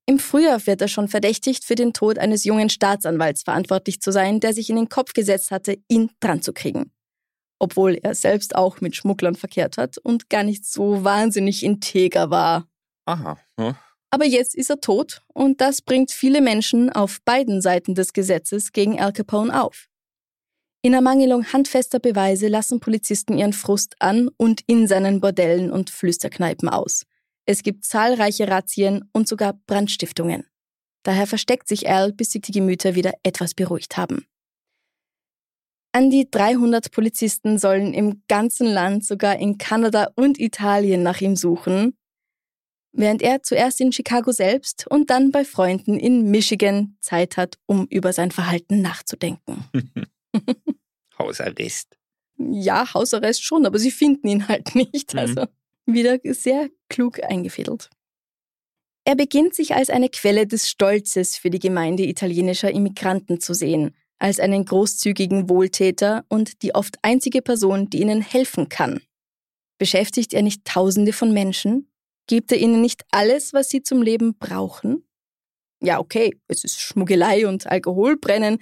Im Frühjahr wird er schon verdächtigt, für den Tod eines jungen Staatsanwalts verantwortlich zu sein, der sich in den Kopf gesetzt hatte, ihn dran zu kriegen obwohl er selbst auch mit Schmugglern verkehrt hat und gar nicht so wahnsinnig integer war. Aha. Hm. Aber jetzt ist er tot und das bringt viele Menschen auf beiden Seiten des Gesetzes gegen Al Capone auf. In Ermangelung handfester Beweise lassen Polizisten ihren Frust an und in seinen Bordellen und Flüsterkneipen aus. Es gibt zahlreiche Razzien und sogar Brandstiftungen. Daher versteckt sich Al, bis sich die Gemüter wieder etwas beruhigt haben. An die 300 Polizisten sollen im ganzen Land, sogar in Kanada und Italien nach ihm suchen, während er zuerst in Chicago selbst und dann bei Freunden in Michigan Zeit hat, um über sein Verhalten nachzudenken. Hausarrest. Ja, Hausarrest schon, aber sie finden ihn halt nicht. Mhm. Also wieder sehr klug eingefädelt. Er beginnt sich als eine Quelle des Stolzes für die Gemeinde italienischer Immigranten zu sehen als einen großzügigen Wohltäter und die oft einzige Person, die ihnen helfen kann. Beschäftigt er nicht Tausende von Menschen? Gibt er ihnen nicht alles, was sie zum Leben brauchen? Ja, okay, es ist Schmuggelei und Alkoholbrennen,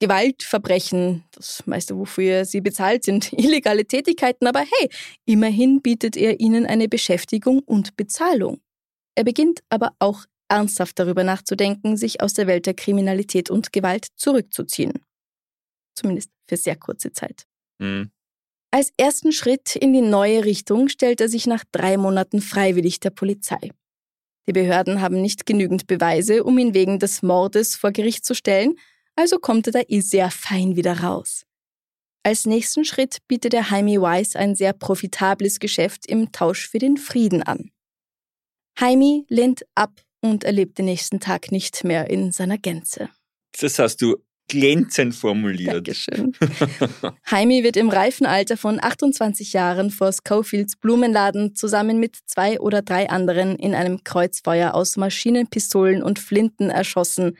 Gewaltverbrechen, das meiste, wofür sie bezahlt sind, illegale Tätigkeiten, aber hey, immerhin bietet er ihnen eine Beschäftigung und Bezahlung. Er beginnt aber auch ernsthaft darüber nachzudenken, sich aus der Welt der Kriminalität und Gewalt zurückzuziehen. Zumindest für sehr kurze Zeit. Mhm. Als ersten Schritt in die neue Richtung stellt er sich nach drei Monaten freiwillig der Polizei. Die Behörden haben nicht genügend Beweise, um ihn wegen des Mordes vor Gericht zu stellen, also kommt er da eh sehr fein wieder raus. Als nächsten Schritt bietet der Jaime Weiss ein sehr profitables Geschäft im Tausch für den Frieden an. Jaime lehnt ab und erlebt den nächsten Tag nicht mehr in seiner Gänze. Das hast du glänzend formuliert. Dankeschön. Jaime wird im reifen Alter von 28 Jahren vor Schofields Blumenladen zusammen mit zwei oder drei anderen in einem Kreuzfeuer aus Maschinenpistolen und Flinten erschossen.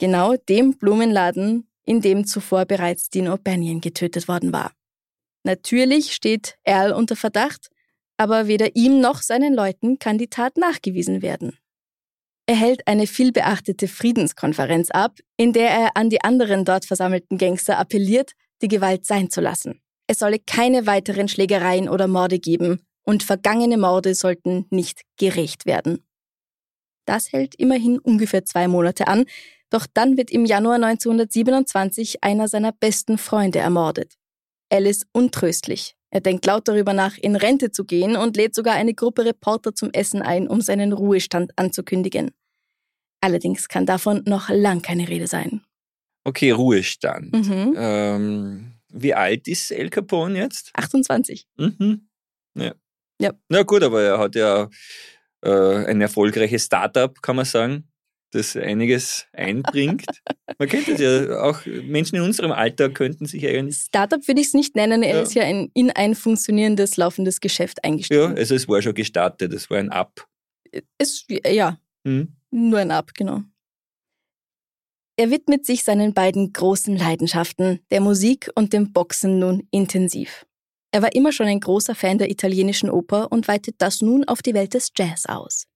Genau dem Blumenladen, in dem zuvor bereits Dean O'Banion getötet worden war. Natürlich steht Earl unter Verdacht, aber weder ihm noch seinen Leuten kann die Tat nachgewiesen werden. Er hält eine vielbeachtete Friedenskonferenz ab, in der er an die anderen dort versammelten Gangster appelliert, die Gewalt sein zu lassen. Es solle keine weiteren Schlägereien oder Morde geben und vergangene Morde sollten nicht gerecht werden. Das hält immerhin ungefähr zwei Monate an, doch dann wird im Januar 1927 einer seiner besten Freunde ermordet. Alice untröstlich. Er denkt laut darüber nach, in Rente zu gehen und lädt sogar eine Gruppe Reporter zum Essen ein, um seinen Ruhestand anzukündigen. Allerdings kann davon noch lang keine Rede sein. Okay, Ruhestand. Mhm. Ähm, wie alt ist El Capone jetzt? 28. Mhm. Ja. Ja. Na gut, aber er hat ja äh, ein erfolgreiches Startup, kann man sagen, das einiges einbringt. man könnte es ja auch, Menschen in unserem Alter könnten sich eigentlich. Startup würde ich es nicht nennen, er Ja. ist ja ein, in ein funktionierendes, laufendes Geschäft Ja, eingestiegen. also es war schon gestartet, es war ein Up. Ist, ja, Hm? Nur ein Ab, genau. Er widmet sich seinen beiden großen Leidenschaften, der Musik und dem Boxen nun intensiv. Er war immer schon ein großer Fan der italienischen Oper und weitet das nun auf die Welt des Jazz aus.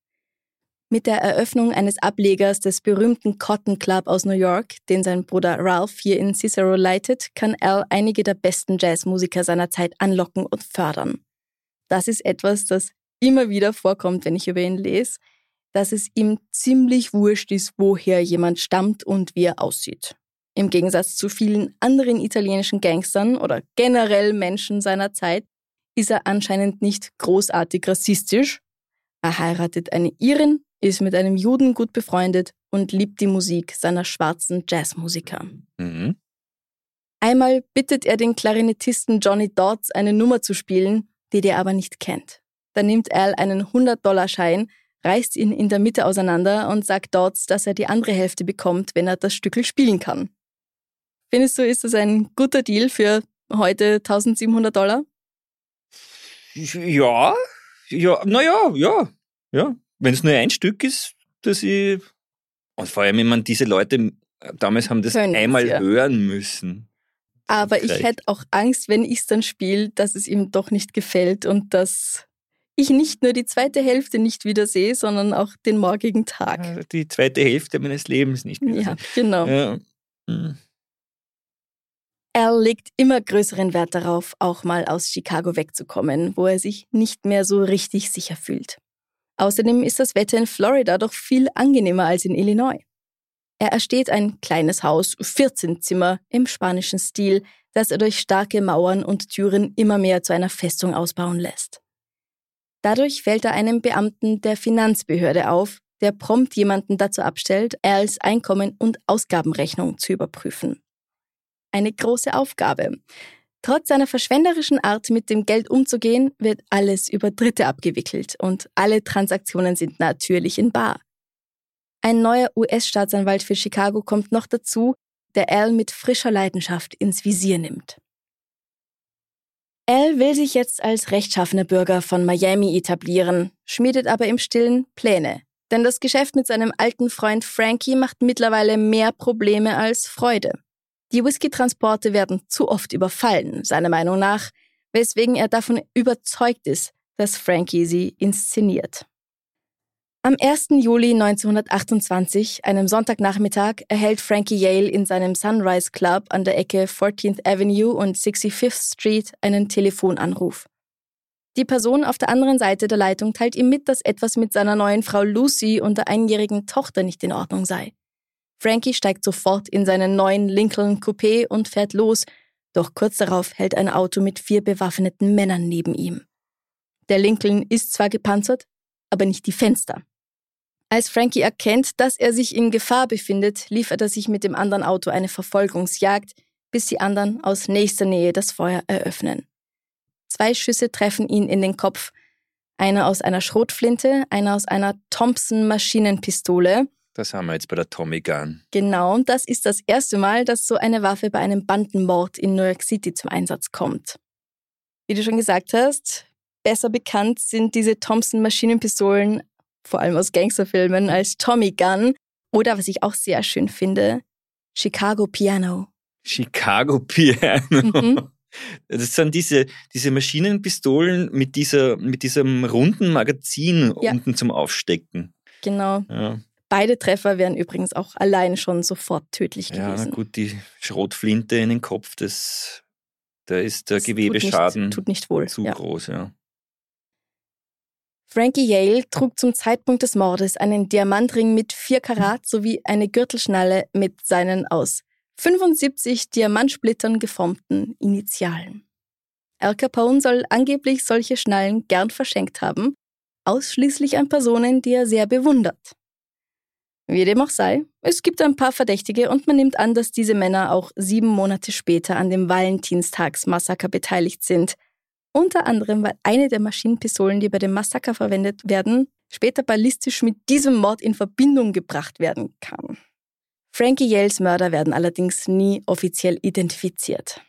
Mit der Eröffnung eines Ablegers des berühmten Cotton Club aus New York, den sein Bruder Ralph hier in Cicero leitet, kann Al einige der besten Jazzmusiker seiner Zeit anlocken und fördern. Das ist etwas, das immer wieder vorkommt, wenn ich über ihn lese, dass es ihm ziemlich wurscht ist, woher jemand stammt und wie er aussieht. Im Gegensatz zu vielen anderen italienischen Gangstern oder generell Menschen seiner Zeit ist er anscheinend nicht großartig rassistisch. Er heiratet eine Irin, ist mit einem Juden gut befreundet und liebt die Musik seiner schwarzen Jazzmusiker. Mhm. Einmal bittet er den Klarinettisten Johnny Dodds eine Nummer zu spielen, die der aber nicht kennt. Dann nimmt Al einen 100-Dollar-Schein, reißt ihn in der Mitte auseinander und sagt Dodds, dass er die andere Hälfte bekommt, wenn er das Stückel spielen kann. Findest du, ist das ein guter Deal für heute 1700 Dollar? Ja, ja, naja, ja, ja. Wenn es nur ein Stück ist, dass ich. Und vor allem, wenn man diese Leute damals haben das Können einmal ja. hören müssen. Aber ich hätte auch Angst, wenn ich es dann spiele, dass es ihm doch nicht gefällt und dass ich nicht nur die zweite Hälfte nicht wiedersehe, sondern auch den morgigen Tag. Die zweite Hälfte meines Lebens nicht wiedersehe. Ja, genau. Ja. Hm. Al legt immer größeren Wert darauf, auch mal aus Chicago wegzukommen, wo er sich nicht mehr so richtig sicher fühlt. Außerdem ist das Wetter in Florida doch viel angenehmer als in Illinois. Er ersteht ein kleines Haus, 14 Zimmer im spanischen Stil, das er durch starke Mauern und Türen immer mehr zu einer Festung ausbauen lässt. Dadurch fällt er einem Beamten der Finanzbehörde auf, der prompt jemanden dazu abstellt, Als Einkommen- und Ausgabenrechnung zu überprüfen eine große Aufgabe. Trotz seiner verschwenderischen Art, mit dem Geld umzugehen, wird alles über Dritte abgewickelt und alle Transaktionen sind natürlich in Bar. Ein neuer US-Staatsanwalt für Chicago kommt noch dazu, der Al mit frischer Leidenschaft ins Visier nimmt. Al will sich jetzt als rechtschaffener Bürger von Miami etablieren, schmiedet aber im Stillen Pläne. Denn das Geschäft mit seinem alten Freund Frankie macht mittlerweile mehr Probleme als Freude. Die Whisky-Transporte werden zu oft überfallen, seiner Meinung nach, weswegen er davon überzeugt ist, dass Frankie sie inszeniert. Am 1. Juli 1928, einem Sonntagnachmittag, erhält Frankie Yale in seinem Sunrise Club an der Ecke 14th Avenue und 65th Street einen Telefonanruf. Die Person auf der anderen Seite der Leitung teilt ihm mit, dass etwas mit seiner neuen Frau Lucy und der einjährigen Tochter nicht in Ordnung sei. Frankie steigt sofort in seinen neuen Lincoln Coupé und fährt los, doch kurz darauf hält ein Auto mit vier bewaffneten Männern neben ihm. Der Lincoln ist zwar gepanzert, aber nicht die Fenster. Als Frankie erkennt, dass er sich in Gefahr befindet, liefert er sich mit dem anderen Auto eine Verfolgungsjagd, bis die anderen aus nächster Nähe das Feuer eröffnen. Zwei Schüsse treffen ihn in den Kopf, einer aus einer Schrotflinte, einer aus einer Thompson Maschinenpistole das haben wir jetzt bei der Tommy Gun. Genau, und das ist das erste Mal, dass so eine Waffe bei einem Bandenmord in New York City zum Einsatz kommt. Wie du schon gesagt hast, besser bekannt sind diese Thompson Maschinenpistolen, vor allem aus Gangsterfilmen, als Tommy Gun oder, was ich auch sehr schön finde, Chicago Piano. Chicago Piano. Mhm. Das sind diese, diese Maschinenpistolen mit, dieser, mit diesem runden Magazin ja. unten zum Aufstecken. Genau. Ja. Beide Treffer wären übrigens auch allein schon sofort tödlich gewesen. Ja, gut, die Schrotflinte in den Kopf, das, da ist der das Gewebeschaden tut nicht, tut nicht wohl. zu ja. groß, ja. Frankie Yale trug zum Zeitpunkt des Mordes einen Diamantring mit 4 Karat sowie eine Gürtelschnalle mit seinen aus 75 Diamantsplittern geformten Initialen. Al Capone soll angeblich solche Schnallen gern verschenkt haben, ausschließlich an Personen, die er sehr bewundert. Wie dem auch sei, es gibt ein paar Verdächtige und man nimmt an, dass diese Männer auch sieben Monate später an dem Valentinstagsmassaker beteiligt sind. Unter anderem, weil eine der Maschinenpistolen, die bei dem Massaker verwendet werden, später ballistisch mit diesem Mord in Verbindung gebracht werden kann. Frankie Yales Mörder werden allerdings nie offiziell identifiziert.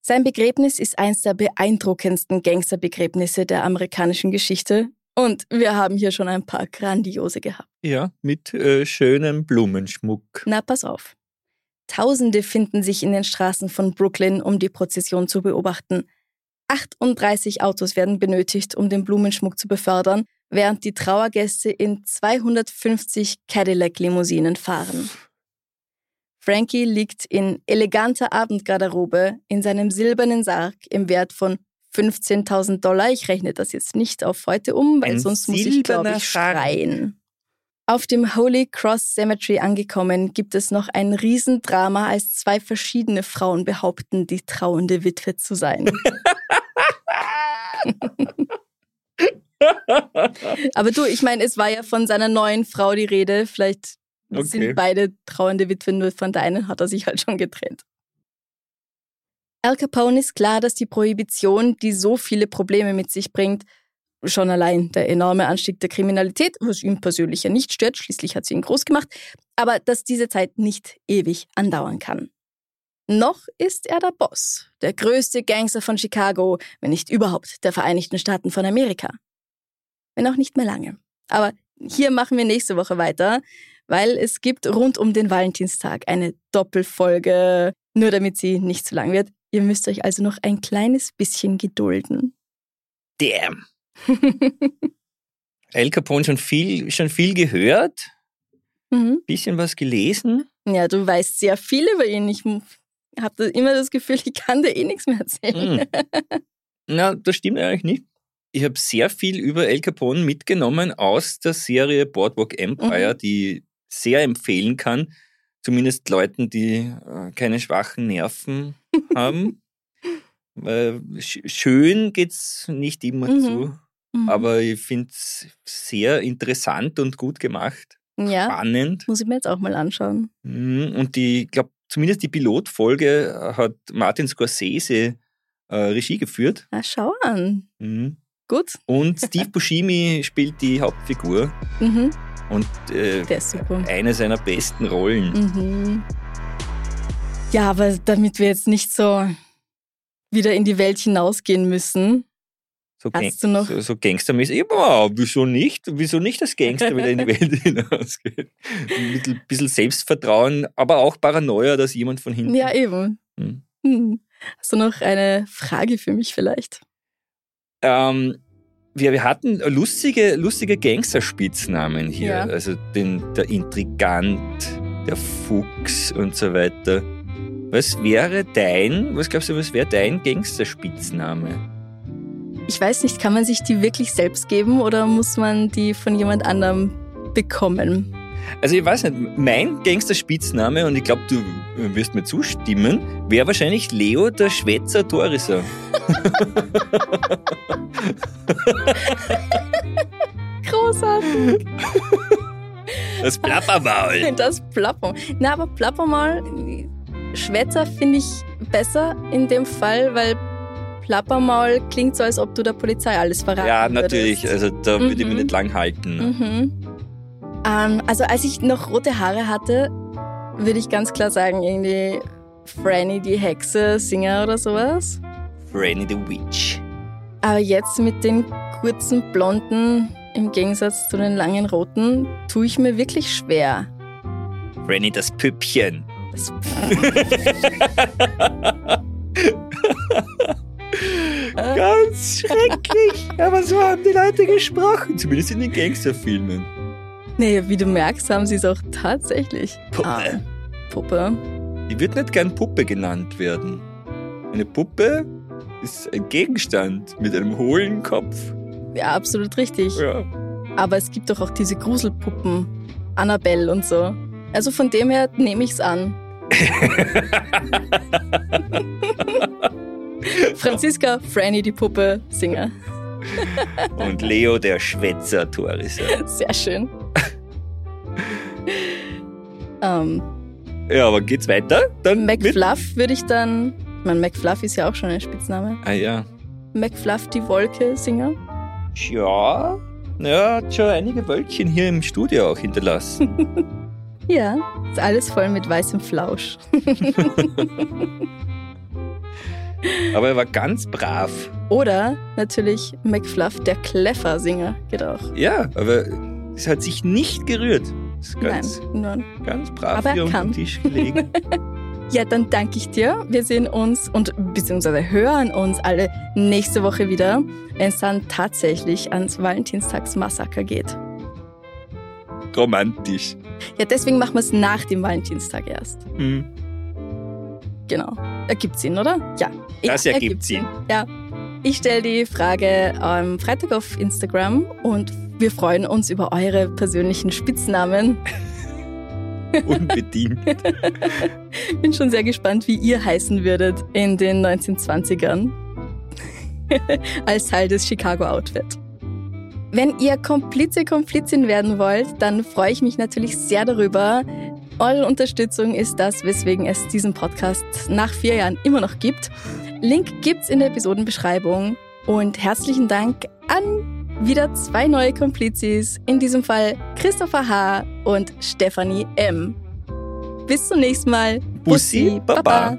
Sein Begräbnis ist eines der beeindruckendsten Gangsterbegräbnisse der amerikanischen Geschichte und wir haben hier schon ein paar grandiose gehabt. Ja, mit äh, schönem Blumenschmuck. Na, pass auf. Tausende finden sich in den Straßen von Brooklyn, um die Prozession zu beobachten. 38 Autos werden benötigt, um den Blumenschmuck zu befördern, während die Trauergäste in 250 Cadillac-Limousinen fahren. Frankie liegt in eleganter Abendgarderobe in seinem silbernen Sarg im Wert von 15.000 Dollar. Ich rechne das jetzt nicht auf heute um, weil Ein sonst muss ich, glaube ich, schreien. Auf dem Holy Cross Cemetery angekommen, gibt es noch ein Riesendrama, als zwei verschiedene Frauen behaupten, die trauernde Witwe zu sein. Aber du, ich meine, es war ja von seiner neuen Frau die Rede. Vielleicht Okay. sind beide trauernde Witwen, nur von der einen hat er sich halt schon getrennt. Al Capone ist klar, dass die Prohibition, die so viele Probleme mit sich bringt, schon allein der enorme Anstieg der Kriminalität, was ihm persönlich ja nicht stört, schließlich hat sie ihn groß gemacht, aber dass diese Zeit nicht ewig andauern kann. Noch ist er der Boss, der größte Gangster von Chicago, wenn nicht überhaupt der Vereinigten Staaten von Amerika. Wenn auch nicht mehr lange. Aber hier machen wir nächste Woche weiter, weil es gibt rund um den Valentinstag eine Doppelfolge, nur damit sie nicht zu lang wird. Ihr müsst euch also noch ein kleines bisschen gedulden. Damn. El Capone schon viel, schon viel gehört, mhm. bisschen was gelesen. Ja, du weißt sehr viel über ihn. Ich habe immer das Gefühl, ich kann dir eh nichts mehr erzählen. Hm. Na, das stimmt eigentlich nicht. Ich habe sehr viel über El Capone mitgenommen aus der Serie Boardwalk Empire, Mhm. die sehr empfehlen kann, zumindest Leuten, die äh, keine schwachen Nerven haben. Weil sch- schön geht's nicht immer Mhm. zu, Mhm. aber ich finde es sehr interessant und gut gemacht, ja, spannend. muss ich mir jetzt auch mal anschauen. Mhm, Und die, ich glaube, zumindest die Pilotfolge hat Martin Scorsese äh, Regie geführt. Na, schau an. Mhm. Gut. Und Steve Buscemi spielt die Hauptfigur Mhm. und äh, Der ist super. eine seiner besten Rollen. Mhm. Ja, aber damit wir jetzt nicht so wieder in die Welt hinausgehen müssen. So, Hast Gang- du noch- so, so gangstermäßig. Ja, wieso nicht? Wieso nicht das Gangster wieder in die Welt hinausgeht? Ein bisschen, bisschen Selbstvertrauen, aber auch Paranoia, dass jemand von hinten. Ja, eben. Hm. Hm. Hast du noch eine Frage für mich vielleicht? Ähm, wir, wir hatten lustige, lustige Gangsterspitznamen hier. Ja. Also den, der Intrigant, der Fuchs und so weiter. Was wäre dein, was glaubst du, was wäre dein Gangsterspitzname? Ich weiß nicht, kann man sich die wirklich selbst geben oder muss man die von jemand anderem bekommen? Also ich weiß nicht, mein Gangsterspitzname, und ich glaube, du wirst mir zustimmen, wäre wahrscheinlich Leo der Schwätzer Toriser. Großartig. Das Plappermaul. Das Plappern. Na, aber Plappern mal, Schwätzer finde ich besser in dem Fall, weil Plappermaul klingt so, als ob du der Polizei alles verraten Ja, würdest. natürlich. Also da würde ich mich Mhm. nicht lang halten. Mhm. Ähm, also als ich noch rote Haare hatte, würde ich ganz klar sagen, irgendwie Franny die Hexe, Singer oder sowas. Franny the Witch. Aber jetzt mit den kurzen Blonden, im Gegensatz zu den langen roten, tue ich mir wirklich schwer. Franny das Püppchen. Das, Ganz schrecklich. Aber so haben die Leute gesprochen. Zumindest in den Gangsterfilmen. nee, wie du merkst, haben sie es auch tatsächlich. Puppe. Ah, Puppe. Die wird nicht gern Puppe genannt werden. Eine Puppe ist ein Gegenstand mit einem hohlen Kopf. Ja, absolut richtig. Ja. Aber es gibt doch auch diese Gruselpuppen. Annabelle und so. Also von dem her nehme ich's an. Franziska, Franny die Puppe, Singer. Und Leo der Schwätzer Toriser. Sehr schön. ähm, Ja, aber geht's weiter? Dann McFluff würde ich dann. Ich meine, McFluff ist ja auch schon ein Spitzname. Ah ja. McFluff die Wolke, Singer. Ja. Ja, hat schon einige Wölkchen hier im Studio auch hinterlassen. Ja, ist alles voll mit weißem Flausch. Aber er war ganz brav. Oder natürlich McFluff, der Kleffer-Singer, geht auch. Ja, aber es hat sich nicht gerührt. Ist ganz, Nein, ganz brav Aber er hier kann. dem Tisch gelegen. Ja, dann danke ich dir. Wir sehen uns und beziehungsweise hören uns alle nächste Woche wieder, wenn es dann tatsächlich ans Valentinstagsmassaker geht. Romantisch. Ja, deswegen machen wir es nach dem Valentinstag erst. Hm. Genau. Ergibt Sinn, oder? Ja. Das ergibt Sinn. Ja. Ich stelle die Frage am Freitag auf Instagram und wir freuen uns über eure persönlichen Spitznamen. Unbedingt. Bin schon sehr gespannt, wie ihr heißen würdet in den 1920ern. Als Teil des Chicago-Outfit. Wenn ihr Komplize, Komplizin werden wollt, dann freue ich mich natürlich sehr darüber. Eure Unterstützung ist das, weswegen es diesen Podcast nach vier Jahren immer noch gibt. Link gibt's in der Episodenbeschreibung. Und herzlichen Dank an wieder zwei neue Komplizis, in diesem Fall Christopher H. und Stephanie M. Bis zum nächsten Mal. Bussi, Baba.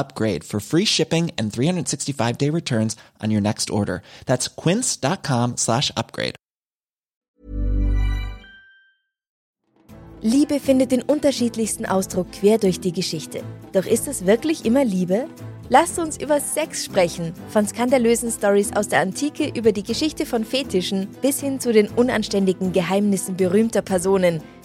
upgrade for free shipping and 365 day returns on your next order. That's quince.com slash upgrade. Liebe findet den unterschiedlichsten Ausdruck quer durch die Geschichte. Doch ist es wirklich immer Liebe? Lasst uns über Sex sprechen. Von skandalösen Stories aus der Antike über die Geschichte von Fetischen bis hin zu den unanständigen Geheimnissen berühmter Personen.